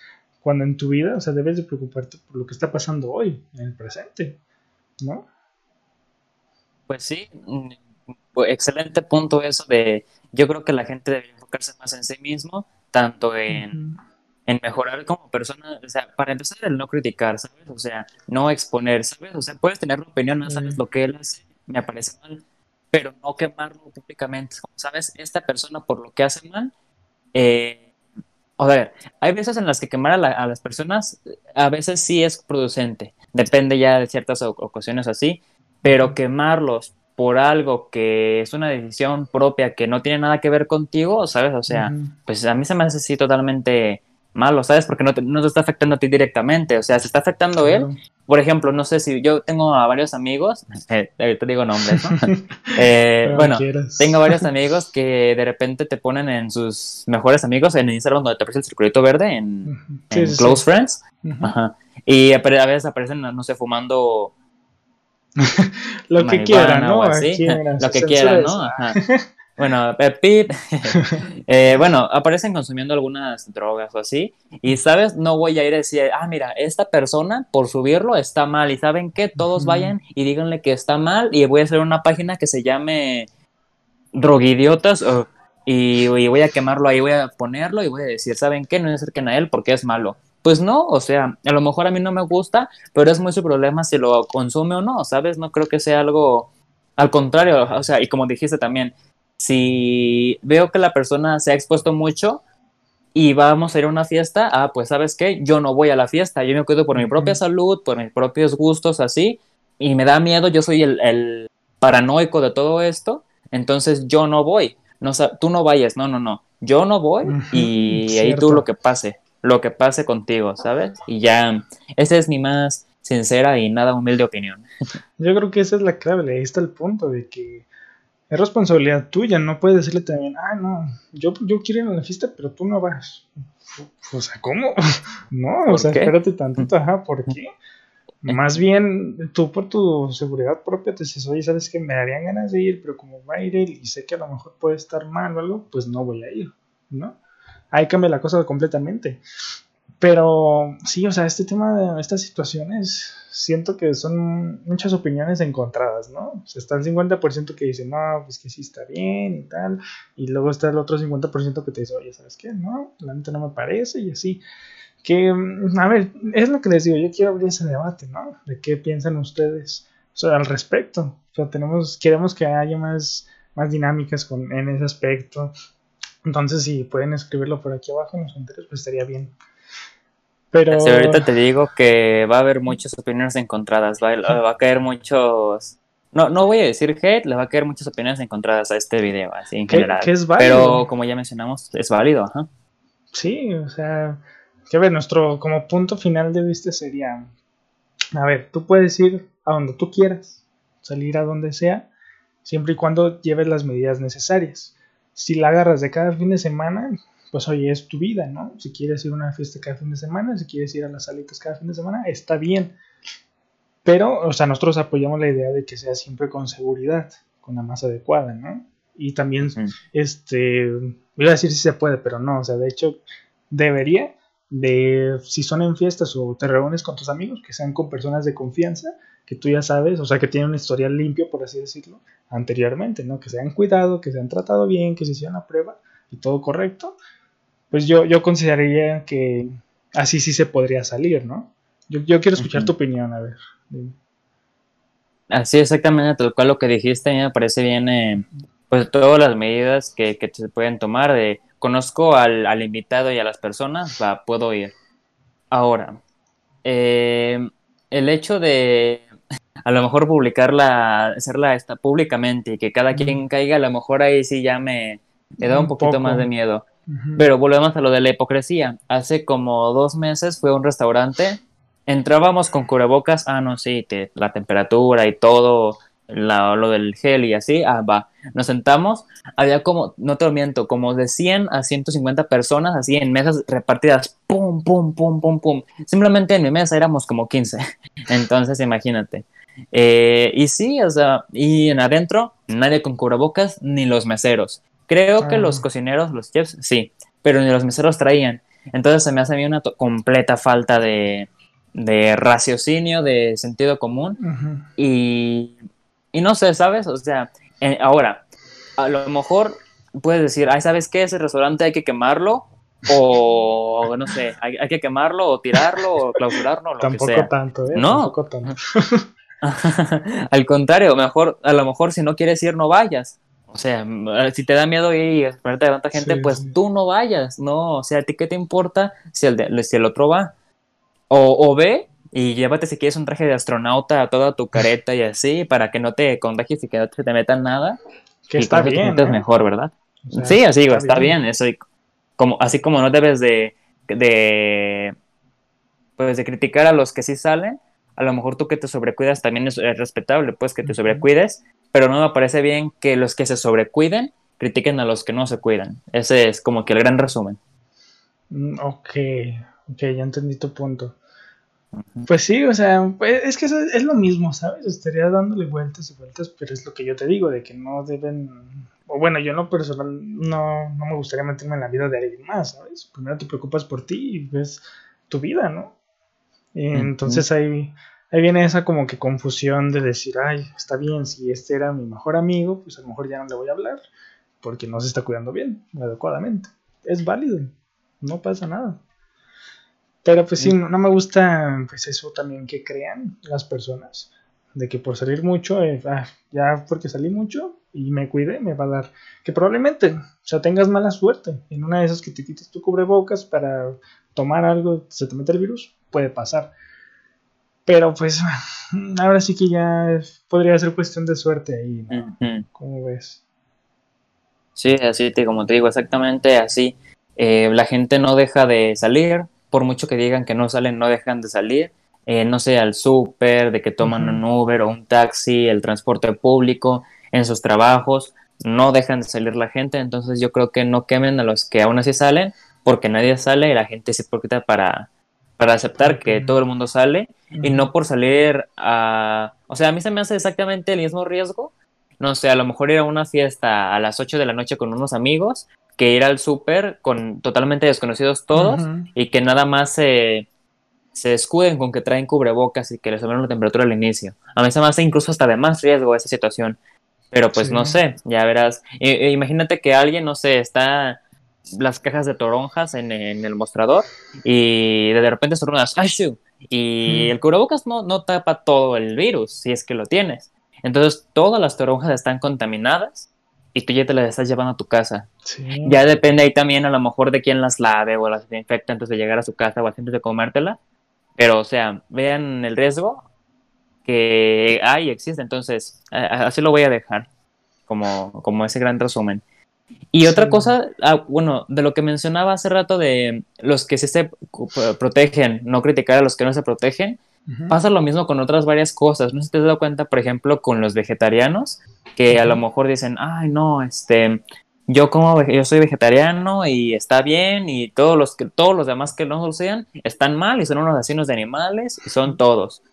cuando en tu vida, o sea, debes de preocuparte por lo que está pasando hoy, en el presente, ¿no? Pues sí, mm, pues excelente punto eso de, yo creo que la gente debe enfocarse más en sí mismo, tanto en, mejorar como persona, o sea, para empezar el no criticar, ¿sabes? O sea, no exponer, ¿sabes? O sea, puedes tener una opinión, no sabes lo que él hace, me parece mal, pero no quemarlo públicamente, ¿sabes? Esta persona por lo que hace mal, eh, o sea, hay veces en las que quemar a, las personas a veces sí es producente, depende ya de ciertas ocasiones así, pero quemarlos por algo que es una decisión propia que no tiene nada que ver contigo, ¿sabes? O sea, pues a mí se me hace así totalmente malo, ¿sabes? Porque no te, no te está afectando a ti directamente, o sea, se está afectando él. Por ejemplo, no sé si yo tengo a varios amigos, eh, te digo nombres, ¿no? eh, bueno, tengo varios amigos que de repente te ponen en sus mejores amigos en Instagram donde te aparece el circulito verde, en, Close Friends, Ajá. y a veces aparecen, no sé, fumando... lo que quieran, ¿no? lo que quieran, ¿no? Ajá. Bueno, Pip, eh, bueno, aparecen consumiendo algunas drogas o así, y sabes, no voy a ir a decir, ah, mira, esta persona por subirlo está mal, y saben que todos vayan y díganle que está mal, y voy a hacer una página que se llame Droguidiotas, y, y, voy a quemarlo ahí, voy a ponerlo y voy a decir, ¿saben qué? No se acerquen a él porque es malo. Pues no, o sea, a lo mejor a mí no me gusta, pero es muy su problema si lo consume o no, ¿sabes? No creo que sea algo al contrario, o sea, y como dijiste también, si veo que la persona se ha expuesto mucho y vamos a ir a una fiesta, ah, pues sabes qué, yo no voy a la fiesta, yo me cuido por mi propia salud, por mis propios gustos, así, y me da miedo, yo soy el, paranoico de todo esto, entonces yo no voy, no, tú no vayas, no, no, no, yo no voy y ahí tú lo que pase, lo que pase contigo, ¿sabes? Y ya, esa es mi más sincera y nada humilde opinión. Yo creo que esa es la clave, ahí está el punto de que es responsabilidad tuya, no puedes decirle también, ah, no, yo, yo quiero ir a la fiesta, pero tú no vas. O sea, ¿cómo? No, o sea, espérate tantito, ajá, ¿por qué? Más bien, tú por tu seguridad propia te dices, oye, sabes que me darían ganas de ir, pero como va a ir él y sé que a lo mejor puede estar mal o algo, pues no voy a ir, ¿no? Ahí cambia la cosa completamente. Pero sí, o sea, este tema de estas situaciones, siento que son muchas opiniones encontradas, ¿no? O sea, está el 50% que dice, no, pues que sí está bien y tal, y luego está el otro 50% que te dice, oye, ¿sabes qué? No, la neta no me parece y así. Que, mm, a ver, es lo que les digo, yo quiero abrir ese debate, ¿no? De qué piensan ustedes al respecto. O sea, tenemos, queremos que haya más, más dinámicas con, en ese aspecto. Entonces, si pueden escribirlo por aquí abajo en los comentarios, pues estaría bien. Pero... ahorita te digo que va a haber muchas opiniones encontradas, va, va a caer muchos... No, no voy a decir hate, le va a caer muchas opiniones encontradas a este video, así en general. es válido. Pero como ya mencionamos, es válido, ajá. Sí, o sea, que a ver, nuestro como punto final de vista sería, a ver, tú puedes ir a donde tú quieras, salir a donde sea, siempre y cuando lleves las medidas necesarias. Si la agarras de cada fin de semana, pues oye, es tu vida, ¿no? Si quieres ir a una fiesta cada fin de semana, si quieres ir a las salitas cada fin de semana, está bien. Pero, o sea, nosotros apoyamos la idea de que sea siempre con seguridad, con la más adecuada, ¿no? Y también, este, voy a decir si se puede, pero no, o sea, de hecho, debería de, si son en fiestas o te reúnes con tus amigos, que sean con personas de confianza, que tú ya sabes, o sea, que tienen un historial limpio, por así decirlo, anteriormente, ¿no? Que se han cuidado, que se han tratado bien, que se hicieron la prueba y todo correcto, pues yo, yo consideraría que así sí se podría salir, ¿no? Yo, yo quiero escuchar tu opinión, a ver. Así exactamente, tal cual lo que dijiste, me parece bien, eh, pues todas las medidas que, que, se pueden tomar, de conozco al, al, invitado y a las personas, va, puedo ir. Ahora, eh, el hecho de a lo mejor publicarla, hacerla esta públicamente y que cada quien caiga, a lo mejor ahí sí ya me, me da un, poquito más de miedo. Pero volvemos a lo de la hipocresía. Hace como dos meses fue a un restaurante, entrábamos con cubrebocas, ah, no, sí, la temperatura y todo, lo del gel y así, ah, va. Nos sentamos, había como, no te lo miento, como de 100 a 150 personas, así en mesas repartidas, pum, pum, pum, pum, pum. Simplemente en mi mesa éramos como 15. Entonces, imagínate. Eh, y sí, o sea, y en adentro, nadie con cubrebocas, ni los meseros. Creo que los ah. cocineros, los chefs, sí, pero ni los meseros traían. Entonces se me hace a mí una completa falta de, de raciocinio, de sentido común. y, y, no sé, ¿sabes? O sea, ahora, a lo mejor puedes decir, ay, ¿sabes qué? Ese restaurante hay que quemarlo. O no sé, hay, que quemarlo o tirarlo o clausurarlo. Lo Tampoco que sea. tanto, ¿eh? No. Tampoco tanto. Al contrario, mejor, a lo mejor si no quieres ir, no vayas. O sea, si te da miedo ir y esperarte a tanta gente, pues tú no vayas, ¿no? O sea, ¿a ti qué te importa si el, si el otro va? O, ve y llévate si quieres un traje de astronauta a toda tu careta y así, para que no te contagies y que no te metan nada. Que está bien. Es mejor, ¿verdad? sí, así digo, está, bien. Eso, como, así como no debes de, de, pues de criticar a los que sí salen, a lo mejor tú que te sobrecuidas también es, respetable, pues que te sobrecuides, pero no me parece bien que los que se sobrecuiden critiquen a los que no se cuidan. Ese es como que el gran resumen. Mm, ok, ok, ya entendí tu punto. Pues sí, o sea, pues, es que es lo mismo, ¿sabes? Estaría dándole vueltas y vueltas, pero es lo que yo te digo, de que no deben, o bueno, yo no personal, no, no me gustaría meterme en la vida de alguien más, ¿sabes? Primero te preocupas por ti y ves tu vida, ¿no? entonces ahí, ahí viene esa como que confusión de decir, ay, está bien, si este era mi mejor amigo, pues a lo mejor ya no le voy a hablar, porque no se está cuidando bien, adecuadamente. Es válido, no pasa nada. Pero pues sí, no, me gusta pues eso también que crean las personas, de que por salir mucho, eh, ah, ya porque salí mucho y me cuide, me va a dar, que probablemente, o sea, tengas mala suerte, en una de esas que te quites tu cubrebocas para tomar algo, se te mete el virus, puede pasar. Pero pues ahora sí que ya podría ser cuestión de suerte ahí, ¿no? ¿Cómo ves? Sí, así te, como te digo, exactamente así. Eh, la gente no deja de salir, por mucho que digan que no salen, no dejan de salir. Eh, no sé, al súper, de que toman un Uber o un taxi, el transporte público, en sus trabajos, no dejan de salir la gente. Entonces yo creo que no quemen a los que aún así salen, porque nadie sale y la gente se hipócrita para para aceptar que todo el mundo sale y no por salir a... O sea, a mí se me hace exactamente el mismo riesgo. No sé, a lo mejor ir a una fiesta a las 8 de la noche con unos amigos que ir al súper con totalmente desconocidos todos y que nada más se, se escuden con que traen cubrebocas y que les suben la temperatura al inicio. A mí se me hace incluso hasta de más riesgo esa situación. Pero pues no sé, ya verás. imagínate que alguien, no sé, está las cajas de toronjas en, el mostrador y de repente son unas y el cubrebocas no, no tapa todo el virus si es que lo tienes. Entonces todas las toronjas están contaminadas y tú ya te las estás llevando a tu casa. Ya depende ahí también a lo mejor de quién las lave o las desinfecta antes de llegar a su casa o antes de comértela. Pero, o sea, vean el riesgo que hay, existe. Entonces, así lo voy a dejar como, como ese gran resumen. Y otra cosa, ah, bueno, de lo que mencionaba hace rato de los que sí se protegen, no criticar a los que no se protegen, pasa lo mismo con otras varias cosas. No sé si te has dado cuenta, por ejemplo, con los vegetarianos, que a lo mejor dicen, ay, no, este, yo como yo soy vegetariano y está bien y todos los que todos los demás que no lo sean están mal y son unos asesinos de animales y son todos.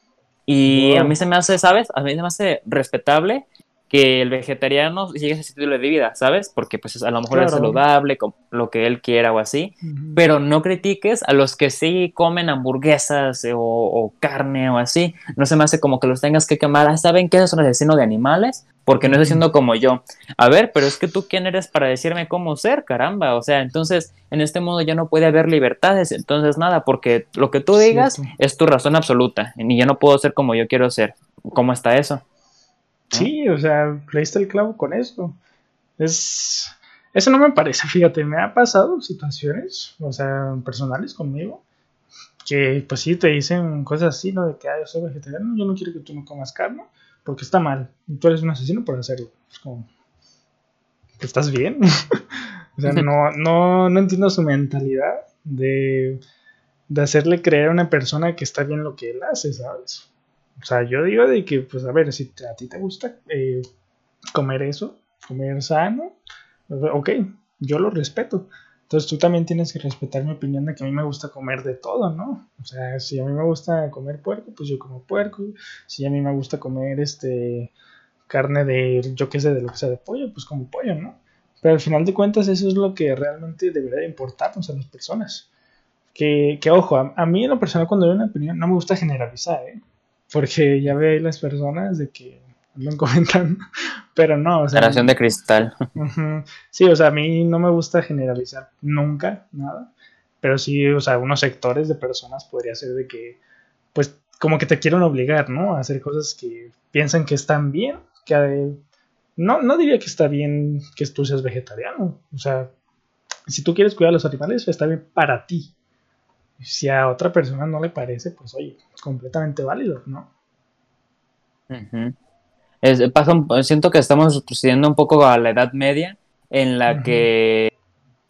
Y a mí se me hace, ¿sabes? A mí se me hace respetable que el vegetariano sigue ese estilo de vida, ¿sabes? Porque pues a lo mejor es saludable, con lo que él quiera o así, pero no critiques a los que sí comen hamburguesas eh, o, carne o así, no se me hace como que los tengas que quemar, ah, ¿saben que es un asesino de animales? Porque no es siendo como yo. A ver, pero es que tú quién eres para decirme cómo ser, caramba, o sea, entonces en este modo ya no puede haber libertades, entonces nada, porque lo que tú digas es tu razón absoluta, y yo no puedo ser como yo quiero ser. ¿Cómo está eso? Sí, o sea, leíste el clavo con eso. Es. Eso no me parece, fíjate, me ha pasado situaciones, o sea, personales conmigo, que pues sí te dicen cosas así, ¿no? De que, yo soy vegetariano, yo no quiero que tú no comas carne, porque está mal, tú eres un asesino por hacerlo. Es como, ¿estás bien? o sea, no, no, no entiendo su mentalidad de, de hacerle creer a una persona que está bien lo que él hace, ¿sabes? O sea, yo digo de que, pues a ver, si a ti te gusta eh, comer eso, comer sano, ok, yo lo respeto. Entonces tú también tienes que respetar mi opinión de que a mí me gusta comer de todo, ¿no? O sea, si a mí me gusta comer puerco, pues yo como puerco. Si a mí me gusta comer este carne de, yo qué sé, de lo que sea de pollo, pues como pollo, ¿no? Pero al final de cuentas eso es lo que realmente debería importarnos a las personas. Que, que ojo, a, a, mí en lo personal cuando doy una opinión no me gusta generalizar, ¿eh? Porque ya ve ahí las personas de que lo comentan, pero no. O sea, de cristal. Sí, o sea, a mí no me gusta generalizar nunca nada, pero sí, o sea, unos sectores de personas podría ser de que, pues, como que te quieren obligar, ¿no? A hacer cosas que piensan que están bien, que no, no diría que está bien que tú seas vegetariano, o sea, si tú quieres cuidar a los animales, está bien para ti, si a otra persona no le parece, pues oye, es completamente válido, ¿no? siento que estamos retrocediendo un poco a la Edad Media, en la que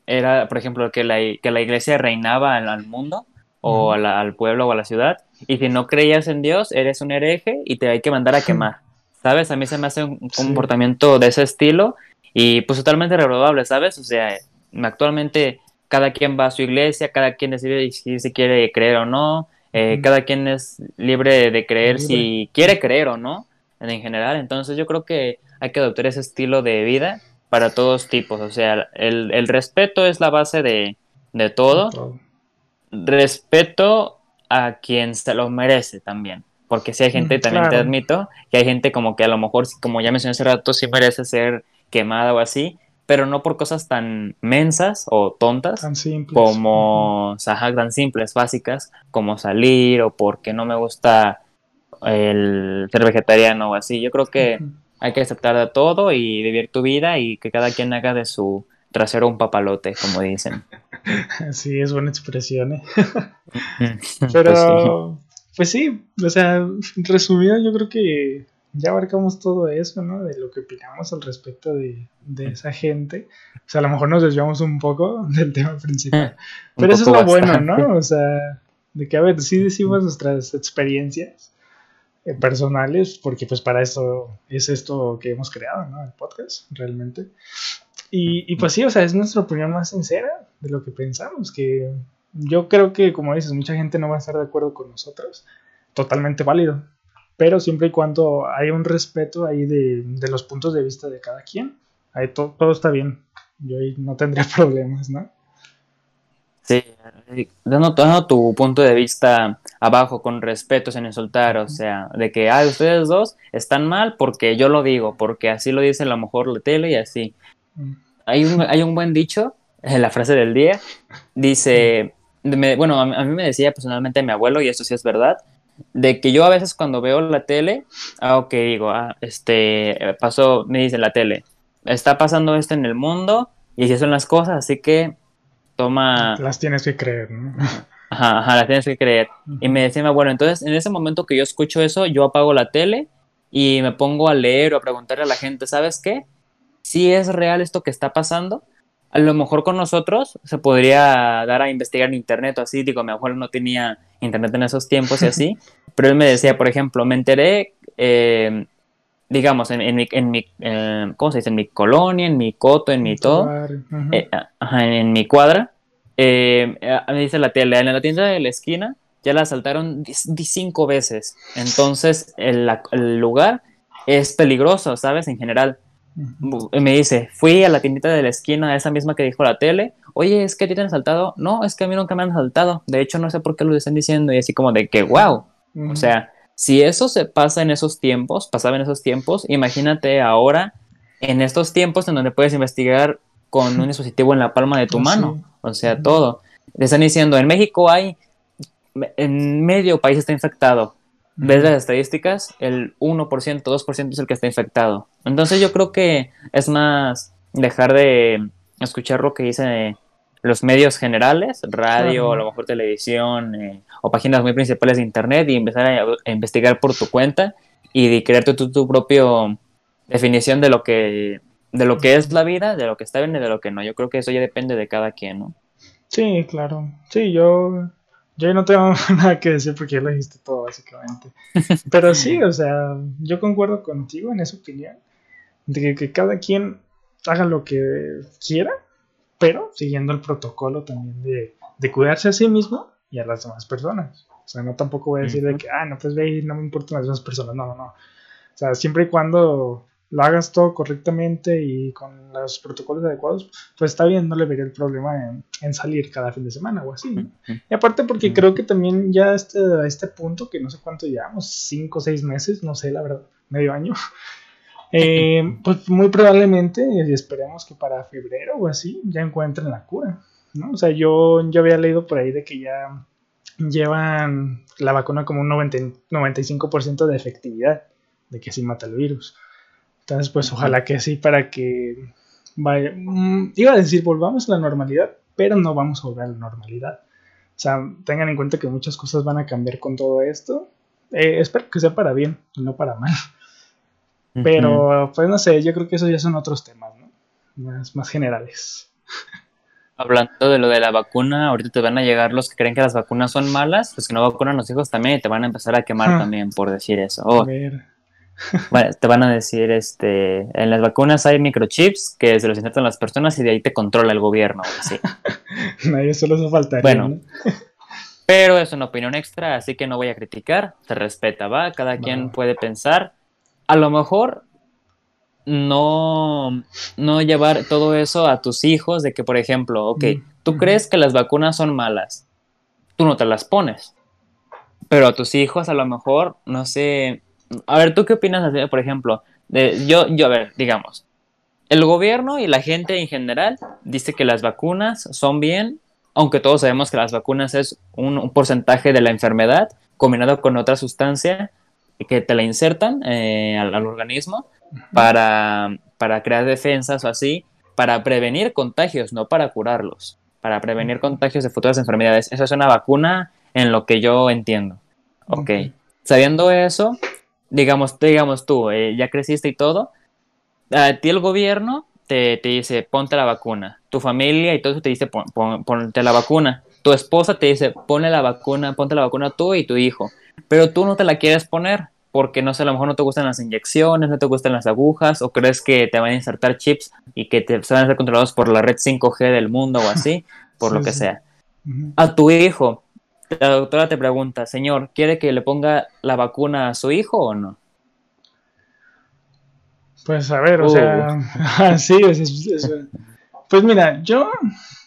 era, por ejemplo, que la, que la iglesia reinaba al, mundo, o al pueblo o a la ciudad, y si no creías en Dios, eres un hereje y te hay que mandar a quemar. ¿Sabes? A mí se me hace un comportamiento de ese estilo y pues totalmente reprobable, ¿sabes? O sea, actualmente cada quien va a su iglesia, cada quien decide si, se quiere creer o no, eh, cada quien es libre de creer si quiere creer o no, en general. Entonces yo creo que hay que adoptar ese estilo de vida para todos tipos. O sea, el, respeto es la base de, todo. Respeto a quien se lo merece también. Porque si hay gente, también te admito, que hay gente como que a lo mejor, como ya mencioné hace rato, sí merece ser quemada o así, pero no por cosas tan mensas o tontas tan simples. como, tan simples, básicas, como salir o porque no me gusta el ser vegetariano o así. Yo creo que hay que aceptar de todo y vivir tu vida y que cada quien haga de su trasero un papalote, como dicen. Sí, es buena expresión, ¿eh? Pero, pues sí, o sea, resumido, yo creo que ya abarcamos todo eso, ¿no? De lo que opinamos al respecto de, esa gente. O sea, a lo mejor nos desviamos un poco del tema principal. Pero eso es lo bueno, ¿no? O sea, de que, a ver, sí decimos nuestras experiencias eh, personales, porque pues para eso es esto que hemos creado, ¿no? El podcast, realmente. Y, y pues sí, o sea, es nuestra opinión más sincera de lo que pensamos, que yo creo que, como dices, mucha gente no va a estar de acuerdo con nosotros. Totalmente válido pero siempre y cuando hay un respeto ahí de, los puntos de vista de cada quien, ahí todo está bien. yo ahí no tendría problemas, ¿no? Sí, dando, tu punto de vista abajo con respeto sin insultar, o sea, de que, ah, ustedes dos están mal porque yo lo digo, porque así lo dice a lo mejor la tele y así. Mm. Hay un, hay un buen dicho, en la frase del día, dice, bueno, a, mí me decía personalmente mi abuelo, y eso sí es verdad, de que yo a veces cuando veo la tele, ah, ok, digo, ah, este, pasó, me dice la tele, está pasando esto en el mundo y así son las cosas, así que toma... Las tienes que creer, ¿no? Ajá, ajá, las tienes que creer. Y me decía, bueno, entonces en ese momento que yo escucho eso, yo apago la tele y me pongo a leer o a preguntarle a la gente, ¿sabes qué? Si es real esto que está pasando, a lo mejor con nosotros se podría dar a investigar en internet o así, digo, abuelo no tenía internet en esos tiempos y así, pero él me decía, por ejemplo, me enteré, eh, digamos, en, mi, en mi eh, ¿cómo se dice? En mi colonia, en mi coto, en mi todo, eh, en, mi cuadra, me dice la tele, en la tienda de la esquina ya la asaltaron cinco veces, entonces el, el lugar es peligroso, ¿sabes? En general me dice, fui a la tiendita de la esquina, esa misma que dijo la tele, oye, es que te han asaltado. No, es que a mí nunca me han asaltado. De hecho, no sé por qué lo están diciendo. Y así como de que, wow. O sea, si eso se pasa en esos tiempos, pasaba en esos tiempos, imagínate ahora en estos tiempos en donde puedes investigar con un dispositivo en la palma de tu ah, mano. O sea, todo. Le están diciendo, en México hay, en medio país está infectado ves las estadísticas, el 1%, 2% es el que está infectado. Entonces yo creo que es más dejar de escuchar lo que dicen los medios generales, radio, a lo mejor televisión eh, o páginas muy principales de internet y empezar a, investigar por tu cuenta y crearte tu, tu propia definición de lo que de lo que es la vida, de lo que está bien y de lo que no. Yo creo que eso ya depende de cada quien, ¿no? Sí, claro. Sí, yo yo no tengo nada que decir porque ya lo dijiste todo, básicamente. Pero sí, o sea, yo concuerdo contigo en esa opinión. De que, cada quien haga lo que quiera, pero siguiendo el protocolo también de, de, cuidarse a sí mismo y a las demás personas. O sea, no tampoco voy a decir de que, ah, no, pues ve no me importan las demás personas. No, no, no. O sea, siempre y cuando lo hagas todo correctamente y con los protocolos adecuados, pues está bien, no le vería el problema en, salir cada fin de semana o así. Y aparte porque creo que también ya este, a este punto, que no sé cuánto llevamos, cinco o seis meses, no sé, la verdad, medio año, eh, pues muy probablemente, y esperemos que para febrero o así, ya encuentren la cura. ¿no? O sea, yo, yo había leído por ahí de que ya llevan la vacuna como un 90, 95% de efectividad, de que sí mata el virus. Entonces, pues ojalá que sí, para que vaya. Mm, iba a decir, volvamos a la normalidad, pero no vamos a volver a la normalidad. O sea, tengan en cuenta que muchas cosas van a cambiar con todo esto. Eh, espero que sea para bien y no para mal. Pero, pues no sé, yo creo que esos ya son otros temas, ¿no? Más, más generales. Hablando de lo de la vacuna, ahorita te van a llegar los que creen que las vacunas son malas, los que no vacunan a los hijos también y te van a empezar a quemar también por decir eso. a ver. Bueno, te van a decir, este, en las vacunas hay microchips que se los insertan las personas y de ahí te controla el gobierno. Sí. Nadie solo se faltaría. Bueno, pero es una opinión extra, así que no voy a criticar, se respeta, ¿va? Cada quien puede pensar. A lo mejor no, no llevar todo eso a tus hijos, de que, por ejemplo, ok, mm. tú crees que las vacunas son malas, tú no te las pones, pero a tus hijos a lo mejor, no sé, a ver, ¿tú qué opinas, por ejemplo? De, yo, yo, a ver, digamos, el gobierno y la gente en general dice que las vacunas son bien, aunque todos sabemos que las vacunas es un, porcentaje de la enfermedad combinado con otra sustancia que te la insertan eh, al, organismo para, para crear defensas o así, para prevenir contagios, no para curarlos, para prevenir contagios de futuras enfermedades. Eso es una vacuna en lo que yo entiendo. Ok. Sabiendo eso, digamos, digamos tú, eh, ya creciste y todo, a ti el gobierno te, te, dice, ponte la vacuna. Tu familia y todo eso te dice, ponte la vacuna. Tu esposa te dice, ponle la vacuna, ponte la vacuna tú y tu hijo. Pero tú no te la quieres poner porque, no sé, a lo mejor no te gustan las inyecciones, no te gustan las agujas, o crees que te van a insertar chips y que te van a ser controlados por la red 5G del mundo o así, por lo que sea. A tu hijo, la doctora te pregunta, señor, ¿quiere que le ponga la vacuna a su hijo o no? Pues a ver, o sea, uh. sí, Pues mira, yo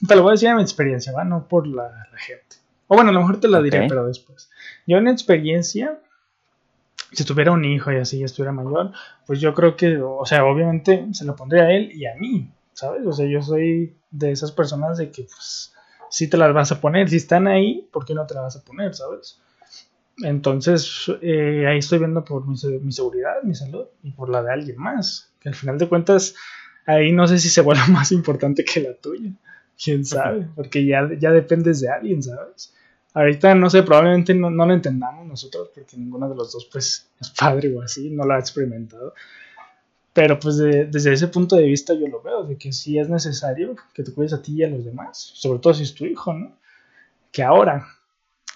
te lo voy a decir a mi experiencia, ¿va? No por la, gente. O bueno, a lo mejor te lo diré, pero después. Yo en experiencia, si tuviera un hijo y así ya estuviera mayor, pues yo creo que, o sea, obviamente se lo pondría a él y a mí, ¿sabes? O sea, yo soy de esas personas de que, pues, si te las vas a poner. Si están ahí, ¿por qué no te las vas a poner, ¿sabes? Entonces, eh, ahí estoy viendo por mi, mi, seguridad, mi salud y por la de alguien más. Que al final de cuentas, ahí no sé si se vuelve más importante que la tuya. Quién sabe, porque ya, ya dependes de alguien, ¿sabes? Ahorita no sé, probablemente no, no, lo entendamos nosotros, porque ninguno de los dos, pues, es padre o así, no lo ha experimentado. Pero pues desde ese punto de vista yo lo veo, de que sí es necesario que te cuides a ti y a los demás, sobre todo si es tu hijo, ¿no? Que ahora,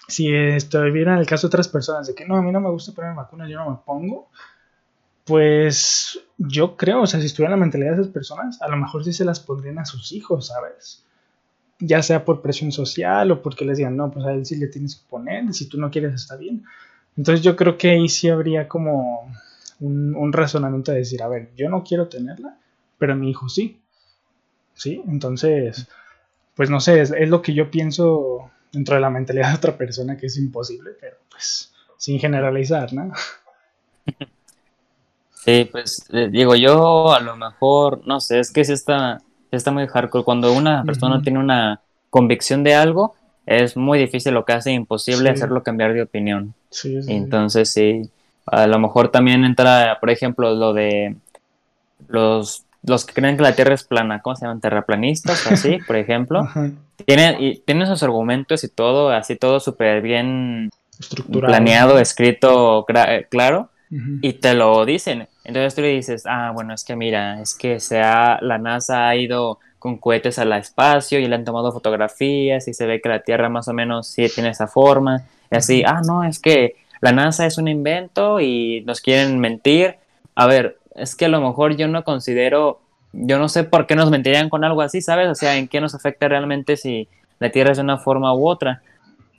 si estuviera en el caso de otras personas, de que no, a mí no me gusta poner vacunas, yo no me pongo, pues yo creo, o sea, si estuviera en la mentalidad de esas personas, a lo mejor sí se las pondrían a sus hijos, ¿sabes? Ya sea por presión social o porque les digan, no, pues a él sí le tienes que poner, si tú no quieres está bien. Entonces yo creo que ahí sí habría como un, razonamiento de decir, a ver, yo no quiero tenerla, pero mi hijo sí. ¿Sí? Entonces, pues no sé, es, es lo que yo pienso dentro de la mentalidad de otra persona que es imposible, pero pues sin generalizar, ¿no? Sí, pues eh, digo, yo a lo mejor, no sé, es que sí está, está muy hardcore. Cuando una persona tiene una convicción de algo, es muy difícil lo que hace imposible hacerlo cambiar de opinión. Sí, Entonces sí, a lo mejor también entra, por ejemplo, lo de los, los que creen que la Tierra es plana, ¿cómo se llaman? Terraplanistas, así, por ejemplo. Tienen, y, tienen sus argumentos y todo, así todo súper bien planeado, escrito, eh, claro y te lo dicen. Entonces tú le dices, ah, bueno, es que mira, es que sea, la NASA ha ido con cohetes al espacio y le han tomado fotografías y se ve que la Tierra más o menos sí tiene esa forma. Y así, ah, no, es que la NASA es un invento y nos quieren mentir. A ver, es que a lo mejor yo no considero, yo no sé por qué nos mentirían con algo así, ¿sabes? O sea, en qué nos afecta realmente si la Tierra es de una forma u otra.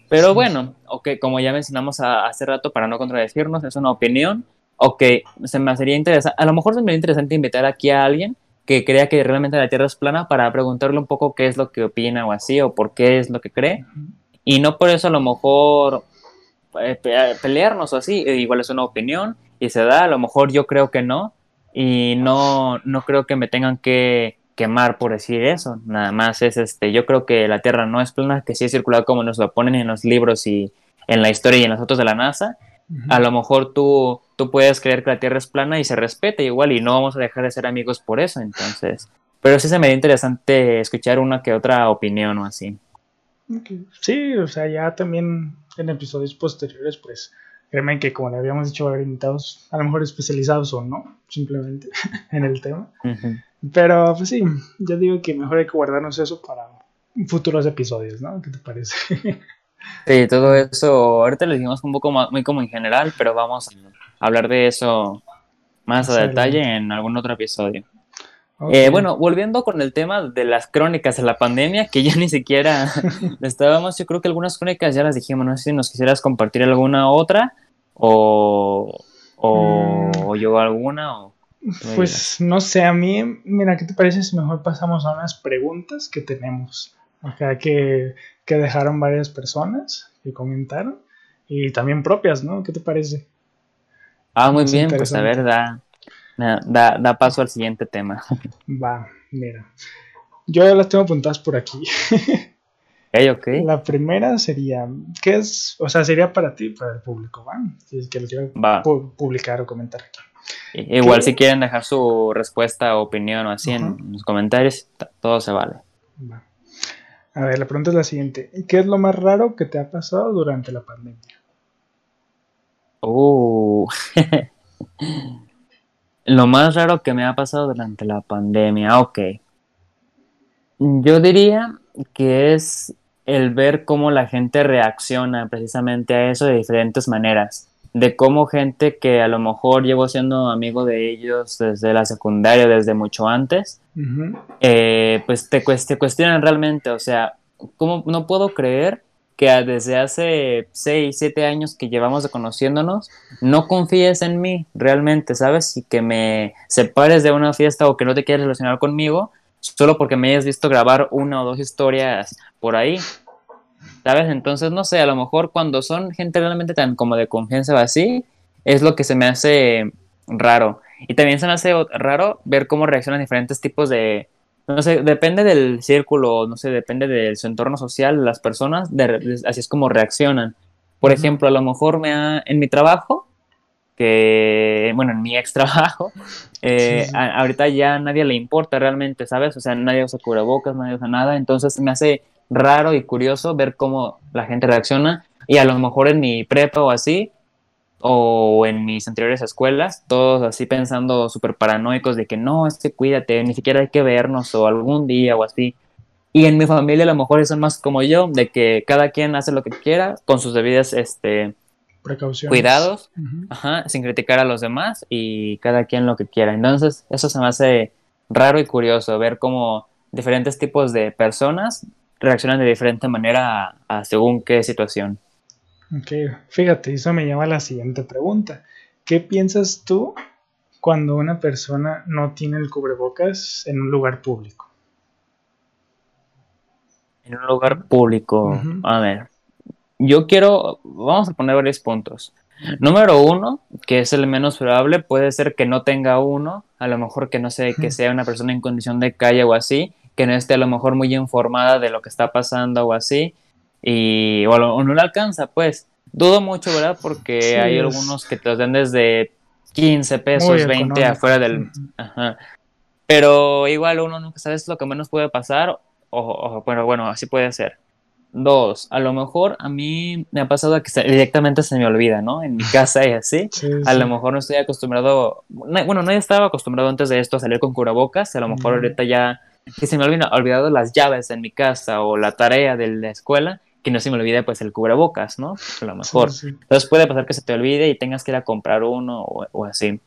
Pero bueno, ok, como ya mencionamos hace rato, para no contradecirnos, es una opinión. Ok, se me sería interesante, a lo mejor se me sería interesante invitar aquí a alguien que crea que realmente la Tierra es plana para preguntarle un poco qué es lo que opina o así, o por qué es lo que cree. Y no por eso a lo mejor pelearnos o así, igual es una opinión y se da, a lo mejor yo creo que no, y no, no creo que me tengan que quemar por decir eso. Nada más es este, yo creo que la Tierra no es plana, que sí es circular como nos lo ponen en los libros y en la historia y en las fotos de la NASA. A lo mejor tú, tú puedes creer que la Tierra es plana y se respeta igual y no vamos a dejar de ser amigos por eso, entonces. Pero sí se me da interesante escuchar una que otra opinión o así. Sí, o sea, ya también en episodios posteriores, pues créeme que como le habíamos dicho, haber invitados a lo mejor especializados o no, simplemente en el tema. Pero pues sí, yo digo que mejor hay que guardarnos eso para futuros episodios, ¿no? ¿Qué te parece? sí, todo eso, ahorita lo dijimos un poco más, muy como en general, pero vamos a hablar de eso más, a detalle en algún otro episodio. Eh, bueno, volviendo con el tema de las crónicas de la pandemia, que ya ni siquiera estábamos, yo creo que algunas crónicas ya las dijimos, no sé si nos quisieras compartir alguna otra o, o, o yo alguna o pues no sé, a mí, mira, ¿qué te parece si mejor pasamos a unas preguntas que tenemos? Acá que, que dejaron varias personas que comentaron y también propias, ¿no? ¿Qué te parece? Ah, muy bien, pues a ver, da, da, da, paso al siguiente tema. Va, mira. Yo ya las tengo apuntadas por aquí. Okay, ok. La primera sería, ¿qué es? O sea, sería para ti, para el público, ¿va? Si es que lo quiero publicar o comentar aquí. Igual si quieren dejar su respuesta o opinión o así en los comentarios, todo se vale. A ver, la pregunta es la siguiente. ¿Qué es lo más raro que te ha pasado durante la pandemia? Uh. lo más raro que me ha pasado durante la pandemia, ok. Yo diría que es el ver cómo la gente reacciona precisamente a eso de diferentes maneras. De cómo gente que a lo mejor llevo siendo amigo de ellos desde la secundaria, desde mucho antes, eh, pues te, te, cuestionan realmente, o sea, ¿cómo no puedo creer que desde hace 6, 7 años que llevamos conociéndonos, no confíes en mí realmente, ¿sabes? Y que me separes de una fiesta o que no te quieras relacionar conmigo solo porque me hayas visto grabar una o dos historias por ahí. ¿Sabes? Entonces, no sé, a lo mejor cuando son gente realmente tan como de confianza o así, es lo que se me hace raro. Y también se me hace raro ver cómo reaccionan diferentes tipos de, no sé, depende del círculo, no sé, depende de su entorno social, las personas, así es como reaccionan. Por ejemplo, a lo mejor me ha, en mi trabajo, que, bueno, en mi ex trabajo, eh, ahorita ya nadie le importa realmente, ¿sabes? O sea, nadie usa cubrebocas, nadie usa nada, entonces me hace raro y curioso ver cómo la gente reacciona y a lo mejor en mi prepa o así, o en mis anteriores escuelas, todos así pensando súper paranoicos de que no, este cuídate, ni siquiera hay que vernos o algún día o así. Y en mi familia a lo mejor son más como yo, de que cada quien hace lo que quiera con sus debidas este, Precauciones. cuidados, sin criticar a los demás y cada quien lo que quiera. Entonces, eso se me hace raro y curioso ver cómo diferentes tipos de personas reaccionan de diferente manera a según qué situación. Ok, fíjate, eso me lleva a la siguiente pregunta. ¿Qué piensas tú cuando una persona no tiene el cubrebocas en un lugar público? En un lugar público, a ver, yo quiero, vamos a poner varios puntos. Número uno, que es el menos probable, puede ser que no tenga uno, a lo mejor que no sé, que sea una persona en condición de calle o así, que no esté a lo mejor muy informada de lo que está pasando o así, y o, no le alcanza, pues. Dudo mucho, ¿verdad? Porque hay algunos que te los den desde 15 pesos, 20 afuera del... Ajá. Pero igual uno nunca sabes lo que menos puede pasar, o, bueno, bueno, así puede ser. Dos, a lo mejor a mí me ha pasado que directamente se me olvida, ¿no? En mi casa y así. a lo mejor no estoy acostumbrado, bueno, no estaba acostumbrado antes de esto a salir con curabocas, a lo mejor ahorita ya que se me ha olvidado las llaves en mi casa o la tarea de la escuela que no se me olvide pues el cubrebocas, ¿no? A lo mejor. Entonces puede pasar que se te olvide y tengas que ir a comprar uno o, así.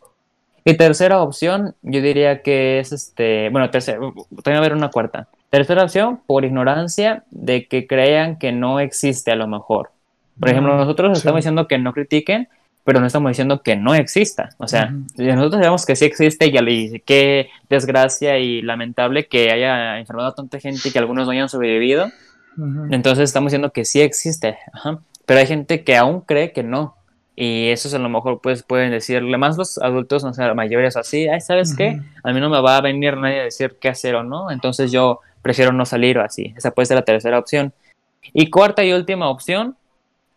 Y tercera opción, yo diría que es este, bueno, tercera, también a ver una cuarta. Tercera opción, por ignorancia de que crean que no existe a lo mejor. Por ejemplo, nosotros estamos diciendo que no critiquen, pero no estamos diciendo que no exista. O sea, nosotros sabemos que sí existe y, qué desgracia y lamentable que haya enfermado a tanta gente y que algunos no hayan sobrevivido. Entonces estamos diciendo que sí existe, pero hay gente que aún cree que no. Y eso a lo mejor pues pueden decirle, más los adultos, no sé, mayores así, ay, ¿sabes qué? A mí no me va a venir nadie a decir qué hacer o no, entonces yo prefiero no salir o así. Esa puede ser la tercera opción. Y cuarta y última opción,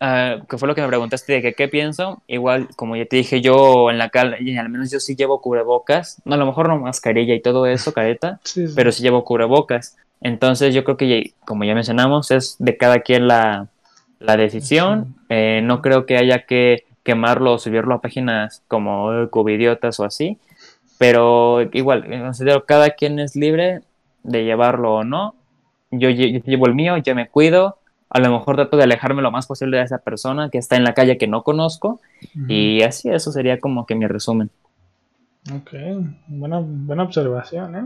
ah, que fue lo que me preguntaste de que qué pienso, igual como ya te dije, yo en la calle, al menos yo sí llevo cubrebocas, no, a lo mejor no mascarilla y todo eso, careta, pero sí llevo cubrebocas. Entonces yo creo que, como ya mencionamos, es de cada quien la, decisión. Eh, no creo que haya que quemarlo o subirlo a páginas como Covidiotas o así. Pero igual, considero cada quien es libre de llevarlo o no. Yo, llevo el mío, yo me cuido. A lo mejor trato de alejarme lo más posible de esa persona que está en la calle que no conozco. Y así, eso sería como que mi resumen. Ok, buena, buena observación, ¿eh?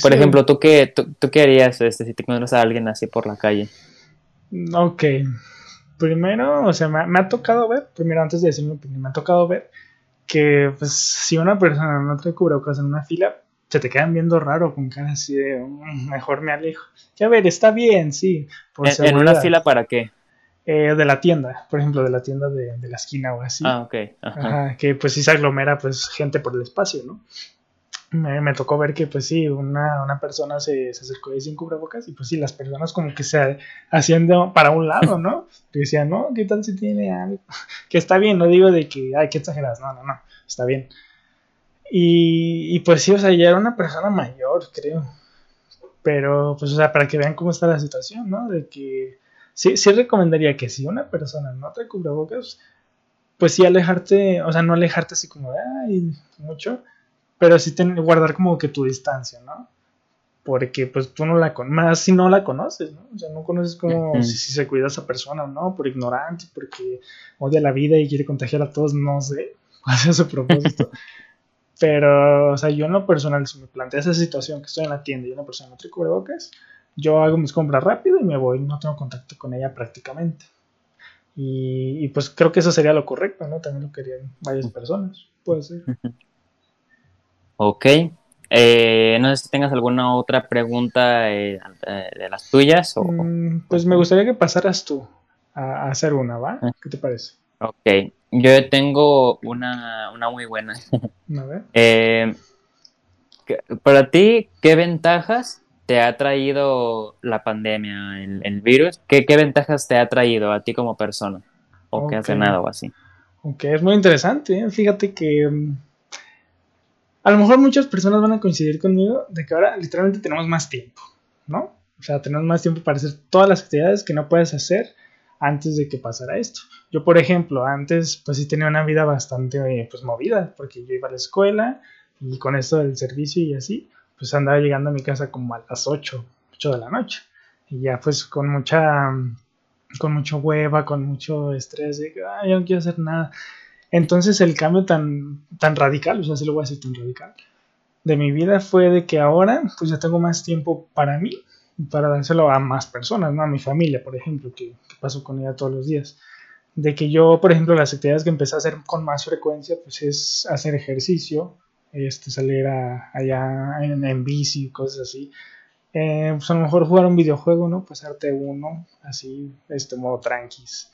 Por ejemplo, ¿tú qué, tú, qué harías este, si te encuentras a alguien así por la calle? Ok. Primero, o sea, me, ha tocado ver, primero antes de decir mi opinión, me ha tocado ver que pues, si una persona no trae cubrebocas en una fila, se te quedan viendo raro con cara así de mm, mejor me alejo. Que a ver, está bien, sí. ¿En, una fila para qué? Eh, de la tienda, por ejemplo, de la tienda de, la esquina o así. Ah, ok. Ajá, que pues sí se aglomera pues gente por el espacio, ¿no? me, tocó ver que pues sí, una, una persona se, se, acercó ahí sin cubrebocas y pues sí, las personas como que se hacían para un lado, ¿no? Que decían, no, ¿qué tal si tiene algo? Que está bien, no digo de que, ay, qué exageras, no, no, no, está bien. Y, y pues sí, o sea, ya era una persona mayor, creo. Pero pues, o sea, para que vean cómo está la situación, ¿no? De que sí, sí recomendaría que si una persona no te cubrebocas, pues sí alejarte, o sea, no alejarte así como de, ay, mucho pero sí tener, guardar como que tu distancia, ¿no? Porque pues tú no la conoces, más si no la conoces, ¿no? O sea, no conoces cómo, si, se cuida esa persona o no, por ignorante, porque odia la vida y quiere contagiar a todos, no sé cuál es su propósito. Pero, o sea, yo en lo personal, si me plantea esa situación que estoy en la tienda y una persona no trae cubrebocas, yo hago mis compras rápido y me voy, no tengo contacto con ella prácticamente. Y, y pues creo que eso sería lo correcto, ¿no? También lo querían varias personas, puede ser. Ok, Eh, no sé si tengas alguna otra pregunta eh, de las tuyas. O... Mm, pues me gustaría que pasaras tú a, hacer una, ¿va? Ah. ¿Qué te parece? Ok, yo tengo una, muy buena. A ver. Eh, para ti, ¿qué ventajas te ha traído la pandemia, el, virus? ¿Qué, ventajas te ha traído a ti como persona? ¿O qué has ganado o así? Ok, es muy interesante. Fíjate que mm, a lo mejor muchas personas van a coincidir conmigo de que ahora literalmente tenemos más tiempo, ¿no? O sea, tenemos más tiempo para hacer todas las actividades que no puedes hacer antes de que pasara esto. Yo, por ejemplo, antes pues sí tenía una vida bastante pues movida, porque yo iba a la escuela y con esto del servicio y así, pues andaba llegando a mi casa como a las 8, 8 de la noche. Y ya pues con mucha, con mucho hueva, con mucho estrés, de que yo no quiero hacer nada. Entonces el cambio tan, tan radical, o sea, sí lo voy a decir tan radical, de mi vida fue de que ahora pues ya tengo más tiempo para mí, para dárselo a más personas, ¿no? A mi familia, por ejemplo, que, paso con ella todos los días. De que yo, por ejemplo, las actividades que empecé a hacer con más frecuencia, pues es hacer ejercicio, este, salir a, allá en, en bici, cosas así. Eh, pues a lo mejor jugar un videojuego, ¿no? Pasarte uno, así, este modo tranquis.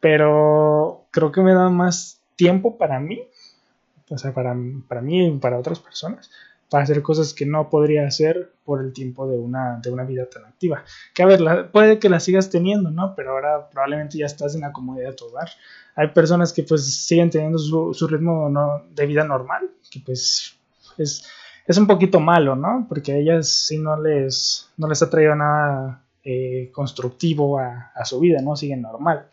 Pero creo que me da más tiempo para mí, o sea, para, para mí y para otras personas, para hacer cosas que no podría hacer por el tiempo de una, de una vida tan activa. Que a ver, puede que la sigas teniendo, ¿no? Pero ahora probablemente ya estás en la comodidad de tu hogar. Hay personas que pues siguen teniendo su, su ritmo de vida normal, que pues es, es, un poquito malo, ¿no? Porque a ellas sí no les, no les ha traído nada eh, constructivo a, a, su vida, ¿no? Siguen normal.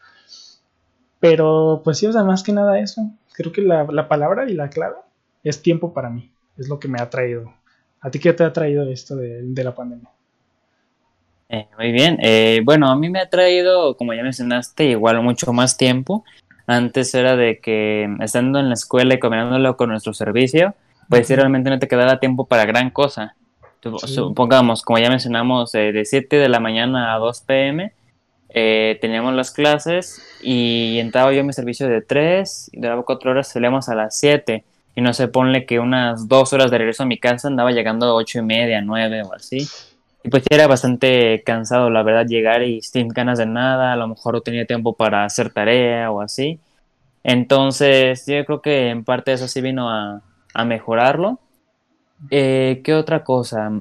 Pero pues sí, o sea, más que nada eso. Creo que la, la palabra y la clave es tiempo para mí es lo que me ha traído. ¿A ti qué te ha traído esto de, la pandemia? Eh, muy bien. Eh, bueno, a mí me ha traído, como ya mencionaste, igual mucho más tiempo. Antes era de que estando en la escuela y combinándolo con nuestro servicio, pues realmente no te quedaba tiempo para gran cosa. Supongamos, como ya mencionamos, eh, de 7 de la mañana a 2 pm, teníamos las clases y entraba yo en mi servicio de 3 y duraba 4 horas, salíamos a las 7 y no sé, ponle que unas dos horas de regreso a mi casa andaba llegando a ocho y media, nueve o así. Y pues era bastante cansado, la verdad, llegar y sin ganas de nada, a lo mejor no tenía tiempo para hacer tarea o así. Entonces, yo creo que en parte eso sí vino a, mejorarlo. Eh, ¿Qué otra cosa?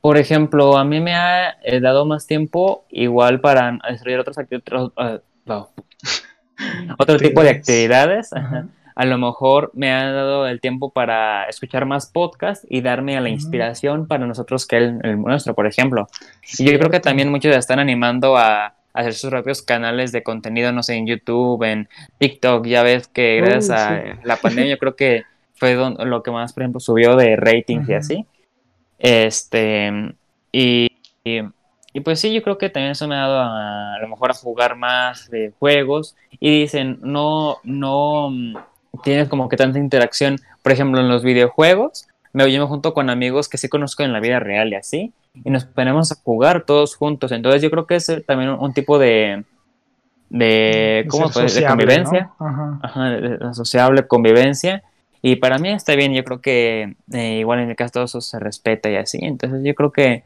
Por ejemplo, a mí me ha eh, dado más tiempo igual para desarrollar otras actividades, uh, otro tipo de actividades a lo mejor me ha dado el tiempo para escuchar más podcasts y darme a la inspiración para nosotros que el, el nuestro, por ejemplo. Y yo creo que también muchos ya están animando a, hacer sus propios canales de contenido, no sé, en YouTube, en TikTok. Ya ves que gracias a la pandemia, yo creo que fue lo que más, por ejemplo, subió de ratings y así. Este, y, y, pues sí, yo creo que también eso me ha dado a, a lo mejor a jugar más de juegos. Y dicen, no, no tienes como que tanta interacción, por ejemplo, en los videojuegos, me, yo me junto con amigos que sí conozco en la vida real y así, y nos ponemos a jugar todos juntos. Entonces yo creo que es también un, tipo de, de, ¿cómo de convivencia, Ajá. sociable, convivencia. Y para mí está bien, yo creo que eh, igual en el caso todo eso se respeta y así. Entonces yo creo que,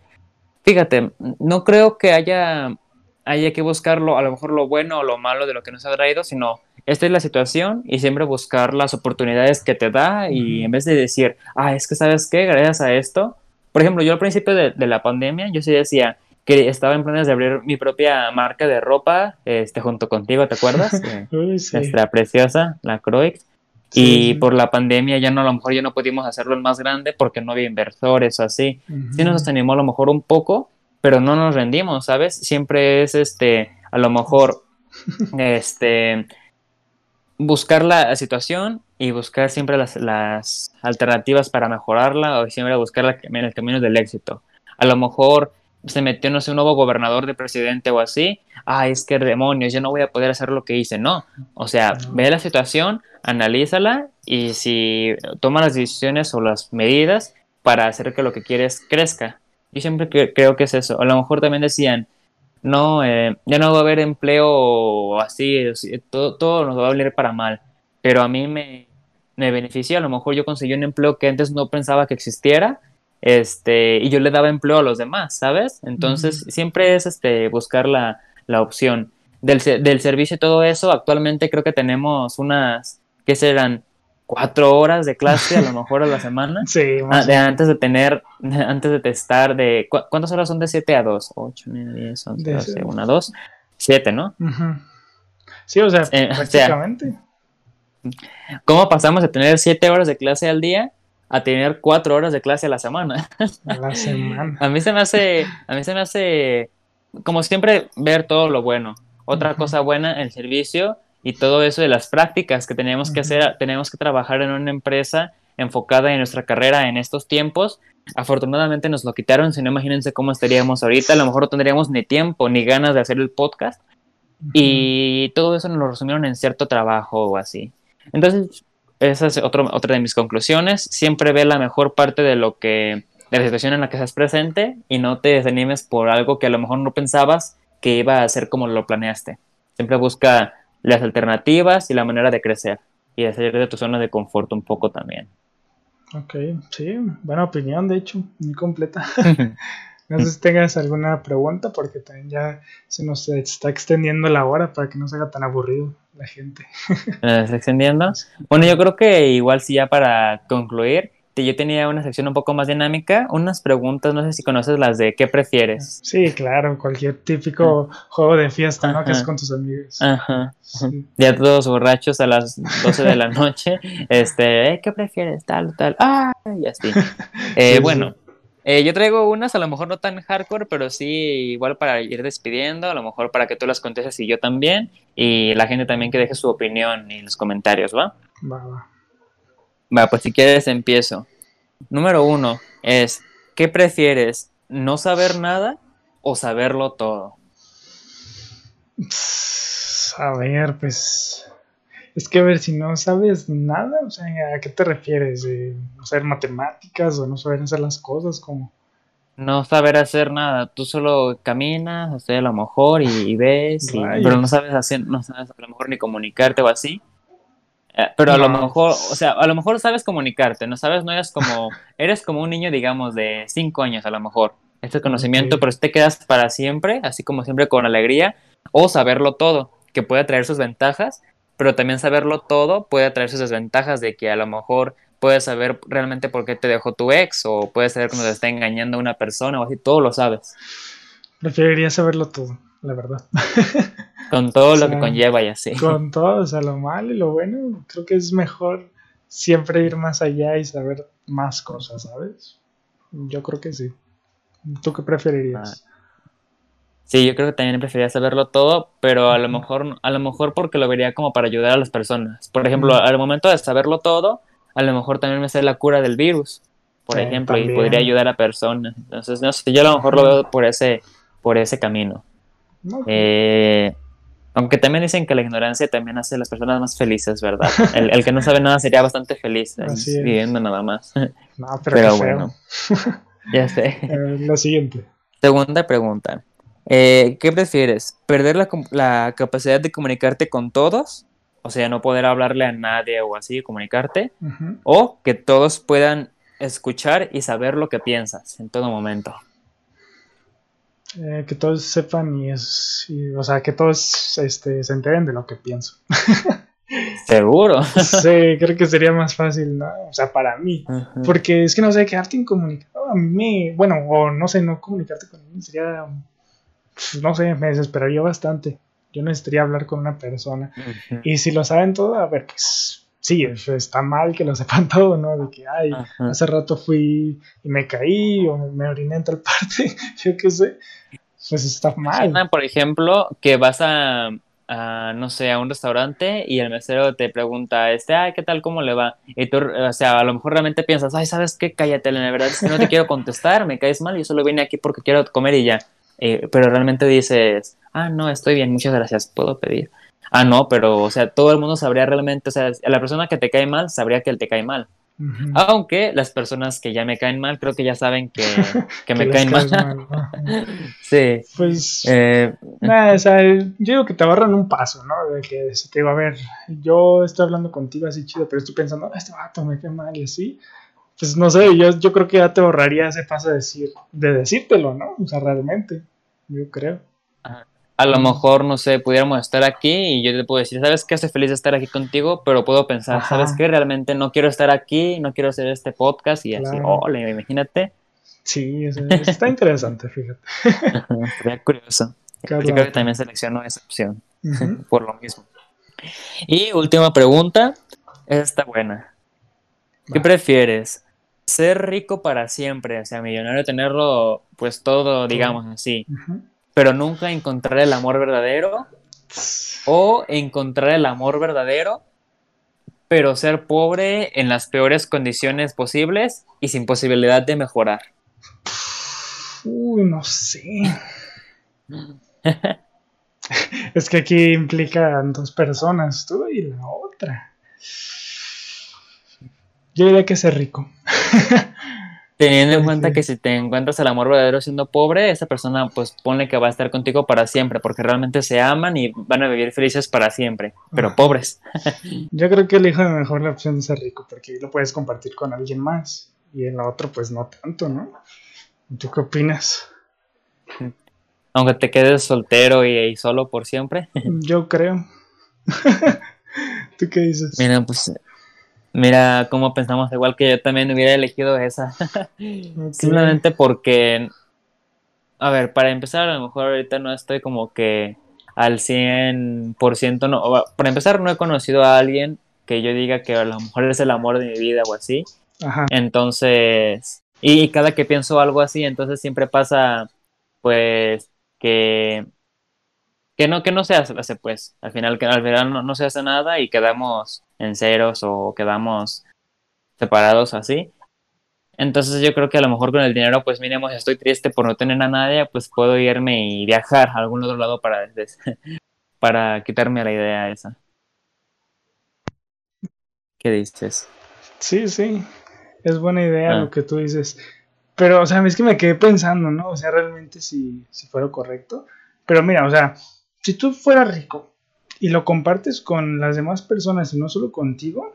fíjate, no creo que haya, haya que buscarlo, a lo mejor lo bueno o lo malo de lo que nos ha traído, sino esta es la situación y siempre buscar las oportunidades que te da y en vez de decir, ah, es que sabes qué, gracias a esto, por ejemplo, yo al principio de, la pandemia, yo sí decía que estaba en planes de abrir mi propia marca de ropa, este, junto contigo, ¿te acuerdas? Nuestra preciosa, la Croix. y por la pandemia ya no, a lo mejor ya no pudimos hacerlo el más grande porque no había inversores o así. Sí nos animó a lo mejor un poco, pero no nos rendimos, ¿sabes? Siempre es este, a lo mejor, este, buscar la situación y buscar siempre las, las alternativas para mejorarla o siempre buscar en el camino del éxito. A lo mejor se metió, no sé, un nuevo gobernador de presidente o así, ah, es que demonios, yo no voy a poder hacer lo que hice. No, o sea, ve la situación, analízala y si toma las decisiones o las medidas para hacer que lo que quieres crezca. Yo siempre creo que es eso. A lo mejor también decían, no, eh, ya no va a haber empleo así, todo, todo nos va a valer para mal. Pero a mí me, me beneficia. A lo mejor yo conseguí un empleo que antes no pensaba que existiera, este, y yo le daba empleo a los demás, ¿sabes? Entonces, siempre es este, buscar la, la opción. Del, del, servicio y todo eso, actualmente creo que tenemos unas, ¿qué serán? Cuatro horas de clase a lo mejor a la semana. Sí, ah, de, antes de tener, antes de testar de, ¿cuántas horas son de 7 a 2? 8, 9, 10, 11, 12, 1 a 2, 7, ¿no? Sí, o sea, eh, prácticamente. ¿Cómo pasamos de tener 7 horas de clase al día a tener 4 horas de clase a la semana? A la semana. a mí se me hace, a mí se me hace, como siempre, ver todo lo bueno. Otra cosa buena, el servicio y todo eso de las prácticas que tenemos que hacer, tenemos que trabajar en una empresa enfocada en nuestra carrera en estos tiempos. Afortunadamente nos lo quitaron, si no imagínense cómo estaríamos ahorita, a lo mejor no tendríamos ni tiempo ni ganas de hacer el podcast. Y todo eso nos lo resumieron en cierto trabajo o así. Entonces, esa es otro, otra de mis conclusiones. Siempre ve la mejor parte de lo que, de la situación en la que estás presente y no te desanimes por algo que a lo mejor no pensabas que iba a ser como lo planeaste. Siempre busca las alternativas y la manera de crecer y de salir de tu zona de confort un poco también. Ok, sí, buena opinión, de hecho, muy completa. no sé si tengas alguna pregunta porque también ya se nos está extendiendo la hora para que no se haga tan aburrido la gente. ¿Se está extendiendo? Bueno, yo creo que igual sí ya para concluir, yo tenía una sección un poco más dinámica, unas preguntas, no sé si conoces las de ¿qué prefieres? Sí, claro, cualquier típico juego de fiesta, ¿no? Que es con tus amigos. Ajá. Ya todos borrachos a las 12 de la noche, este, ¿eh? ¿qué prefieres? Tal, tal, ah, y así. Eh, bueno. Eh, yo traigo unas, a lo mejor no tan hardcore, pero sí igual para ir despidiendo, a lo mejor para que tú las contestes y yo también, y la gente también que deje su opinión en los comentarios, ¿va? Va, va. Va, pues si quieres empiezo. Número uno es, ¿qué prefieres? ¿No saber nada o saberlo todo? A ver, pues... Es que a ver, si no sabes nada, o sea, ¿a qué te refieres? ¿No saber matemáticas o no saber hacer las cosas como...? No saber hacer nada, tú solo caminas, o sea, a lo mejor y, ves, pero no sabes hacer, no sabes a lo mejor ni comunicarte o así. Eh, pero a lo mejor, o sea, a lo mejor sabes comunicarte, no sabes, no eres como, eres como un niño, digamos, de cinco años a lo mejor. Este conocimiento, pero si te quedas para siempre, así como siempre con alegría, o saberlo todo, que puede traer sus ventajas, pero también saberlo todo puede traer sus desventajas de que a lo mejor puedes saber realmente por qué te dejó tu ex, o puedes saber cuando te está engañando una persona, o así, todo lo sabes. Preferiría saberlo todo, la verdad. Con todo lo que conlleva y así. Con todo, o sea, lo malo y lo bueno, creo que es mejor siempre ir más allá y saber más cosas, ¿sabes? Yo creo que sí. ¿Tú qué preferirías? Ah. Sí, yo creo que también preferiría saberlo todo, pero a lo mejor, a lo mejor porque lo vería como para ayudar a las personas. Por ejemplo, al momento de saberlo todo, a lo mejor también me sé la cura del virus, por ejemplo, y podría ayudar a personas. Entonces, no sé, yo a lo mejor lo veo por ese, por ese camino. Eh, aunque también dicen que la ignorancia también hace a las personas más felices, ¿verdad? El, que no sabe nada sería bastante feliz viviendo nada más. No, pero, bueno, ya sé. Eh, la siguiente. Segunda pregunta. Eh, ¿Qué prefieres? ¿Perder la, capacidad de comunicarte con todos? O sea, no poder hablarle a nadie o así, comunicarte. O que todos puedan escuchar y saber lo que piensas en todo momento. Eh, que todos sepan y es, o sea, que todos este, se enteren de lo que pienso. Seguro. sí, creo que sería más fácil, ¿no? O sea, para mí. Porque es que no sé, quedarte incomunicado a mí me, bueno, o no sé, no comunicarte con mí sería, no sé, me desesperaría bastante. Yo necesitaría hablar con una persona. Y si lo saben todo, a ver, pues sí, está mal que lo sepan todo, ¿no? De que, ay, hace rato fui y me caí o me oriné en tal parte, yo qué sé. Pues está mal. Por ejemplo, que vas a, no sé, a un restaurante y el mesero te pregunta, este, ay, ¿qué tal? ¿Cómo le va? Y tú, o sea, a lo mejor realmente piensas, ay, ¿sabes qué? Cállate, la verdad es que no te quiero contestar, me caes mal, yo solo vine aquí porque quiero comer y ya. Eh, pero realmente dices, ah, no, estoy bien, muchas gracias, puedo pedir. Ah, no, pero, o sea, todo el mundo sabría realmente, o sea, la persona que te cae mal sabría que él te cae mal. Aunque las personas que ya me caen mal, creo que ya saben que, me caen mal. sí. Pues, eh, nada, o sea, yo digo que te ahorran un paso, ¿no? De que se te va a ver, yo estoy hablando contigo así chido, pero estoy pensando, ah, este vato me cae mal y así. Pues no sé, yo, yo creo que ya te ahorraría ese paso de, decir, de decírtelo, ¿no? O sea, realmente, yo creo a lo mejor, no sé, pudiéramos estar aquí y yo te puedo decir, ¿sabes qué? Estoy feliz de estar aquí contigo, pero puedo pensar, ¿sabes qué? Realmente no quiero estar aquí, no quiero hacer este podcast y así, ole, imagínate. Sí, está interesante, fíjate. Sería curioso. Yo creo que también selecciono esa opción, por lo mismo. Y última pregunta, esta buena. ¿Qué prefieres? ¿Ser rico para siempre, o sea, millonario, tenerlo pues todo, digamos así? Pero nunca encontrar el amor verdadero. O encontrar el amor verdadero, pero ser pobre en las peores condiciones posibles y sin posibilidad de mejorar. Uy, no sé. es que aquí implican dos personas, tú y la otra. Yo diría que ser rico. Teniendo en cuenta que si te encuentras el amor verdadero siendo pobre, esa persona pues pone que va a estar contigo para siempre, porque realmente se aman y van a vivir felices para siempre, pero pobres. Yo creo que elijo mejor la opción de ser rico, porque lo puedes compartir con alguien más, y en la otra pues no tanto, ¿no? ¿Tú qué opinas? Aunque te quedes soltero y, solo por siempre. Yo creo. ¿Tú qué dices? Mira, pues Mira cómo pensamos, igual que yo también hubiera elegido esa. Simplemente porque, a ver, para empezar, a lo mejor ahorita no estoy como que al 100%, no, para empezar no he conocido a alguien que yo diga que a lo mejor es el amor de mi vida o así. Ajá. Entonces, y cada que pienso algo así, entonces siempre pasa, pues, que que no, que no se hace, pues. Al final, que al final no, se hace nada y quedamos en ceros o quedamos separados así. Entonces yo creo que a lo mejor con el dinero, pues mínimo si estoy triste por no tener a nadie, pues puedo irme y viajar a algún otro lado para, para quitarme la idea esa. ¿Qué dices? Sí, sí, es buena idea lo ah. que tú dices. Pero, o sea, es que me quedé pensando, ¿no? O sea, realmente si, si fuera correcto. Pero mira, o sea, si tú fueras rico y lo compartes con las demás personas y no solo contigo,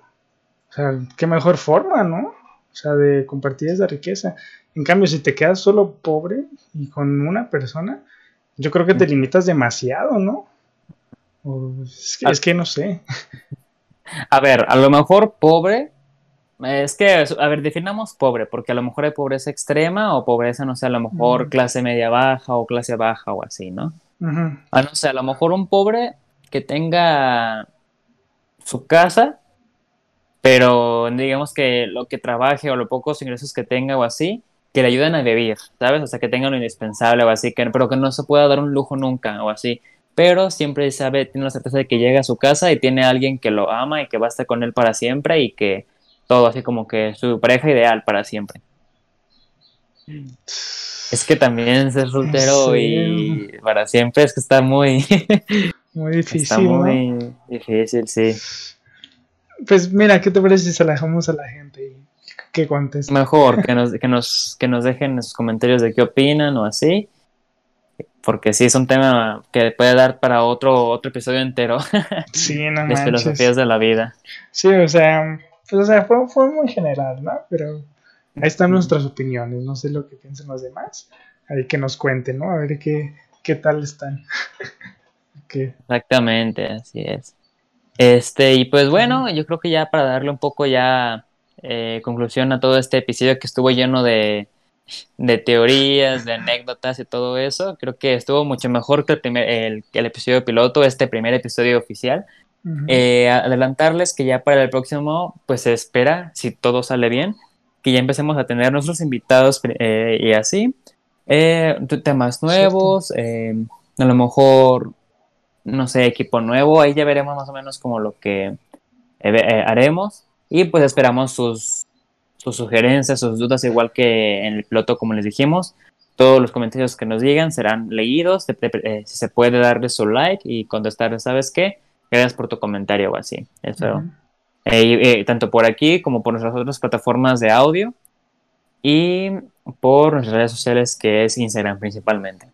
o sea, qué mejor forma, ¿no? O sea, de compartir esa riqueza. En cambio, si te quedas solo pobre y con una persona, yo creo que te limitas demasiado, ¿no? es, que, no sé. A ver, a lo mejor pobre, es que, a ver, definamos pobre, porque a lo mejor hay pobreza extrema o pobreza, no sé, a lo mejor clase media baja o clase baja o así, ¿no? Ah, no sé, a lo mejor un pobre que tenga su casa, pero digamos que lo que trabaje o los pocos ingresos que tenga o así, que le ayuden a vivir, ¿sabes? O sea, que tenga lo indispensable o así, que, pero que no se pueda dar un lujo nunca o así. Pero siempre sabe, tiene la certeza de que llega a su casa y tiene a alguien que lo ama y que va a estar con él para siempre y que todo así como que su pareja ideal para siempre. Es que también ser soltero y para siempre es que está muy... muy difícil. Está muy difícil, sí. Pues mira, ¿qué te parece si se la dejamos a la gente y que cuentes? Mejor que nos, que nos, que nos dejen sus comentarios de qué opinan o así. Porque sí es un tema que puede dar para otro, otro episodio entero. Sí, no Las filosofías de la vida. Sí, o sea, pues, o sea fue, fue muy general, ¿no? Pero Ahí están nuestras opiniones, no sé lo que piensen los demás. Ahí que nos cuenten, ¿no? A ver qué, qué tal están. Exactamente, así es. Este, y pues bueno, yo creo que ya para darle un poco ya eh, conclusión a todo este episodio que estuvo lleno de, de teorías, de anécdotas y todo eso, creo que estuvo mucho mejor que el, primer, el, el episodio piloto, este primer episodio oficial. Eh, adelantarles que ya para el próximo, pues se espera, si todo sale bien, que ya empecemos a tener nuestros invitados eh, y así. Eh, temas nuevos, eh, a lo mejor, no sé, equipo nuevo, ahí ya veremos más o menos como lo que haremos. Y pues esperamos sus, sus sugerencias, sus dudas, igual que en el piloto, como les dijimos. Todos los comentarios que nos digan serán leídos. si se puede darle su like y contestar, ¿sabes qué? Gracias por tu comentario o así. Eso eh, tanto por aquí como por nuestras otras plataformas de audio y por nuestras redes sociales que es Instagram principalmente.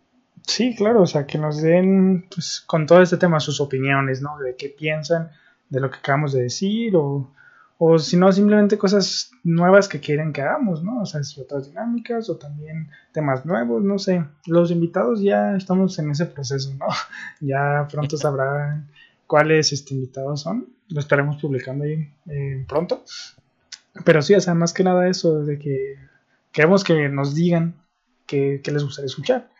Sí, claro, o sea, que nos den pues, con todo este tema sus opiniones, ¿no? De qué piensan de lo que acabamos de decir o, o si no, simplemente cosas nuevas que quieren que hagamos, ¿no? O sea, otras dinámicas o también temas nuevos, no sé. Los invitados ya estamos en ese proceso, ¿no? Ya pronto sabrán cuáles este, invitados son. Lo estaremos publicando ahí eh, pronto. Pero sí, o sea, más que nada eso de que queremos que nos digan qué, les gustaría escuchar.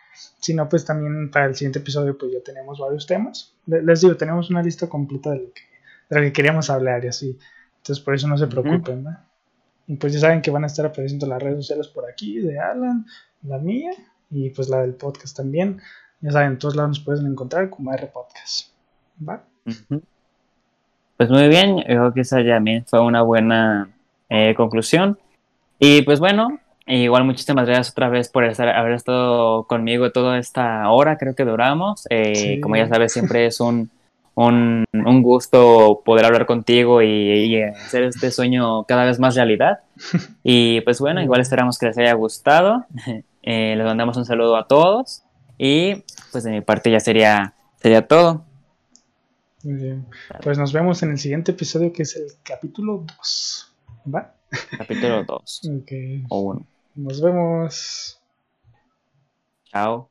Si no, pues también para el siguiente episodio pues ya tenemos varios temas. Les digo, tenemos una lista completa de lo que, de lo que queríamos hablar y así. Entonces por eso no se preocupen, ¿no? Y pues ya saben que van a estar apareciendo las redes sociales por aquí, de Alan, la mía y pues la del podcast también. Ya saben, en todos lados nos pueden encontrar como R Podcast. ¿Va? Pues muy bien, yo creo que esa también fue una buena eh, conclusión. Y pues bueno, igual muchísimas gracias otra vez por estar, haber estado conmigo toda esta hora, creo que duramos. Eh, como ya sabes, siempre es un un, un gusto poder hablar contigo y, hacer este sueño cada vez más realidad. Y pues bueno, igual esperamos que les haya gustado. Eh, les mandamos un saludo a todos y pues de mi parte ya sería, sería todo. Muy bien. Pues nos vemos en el siguiente episodio que es el capítulo 2. ¿Va? Capítulo 2. O 1. Nos vemos. Chao.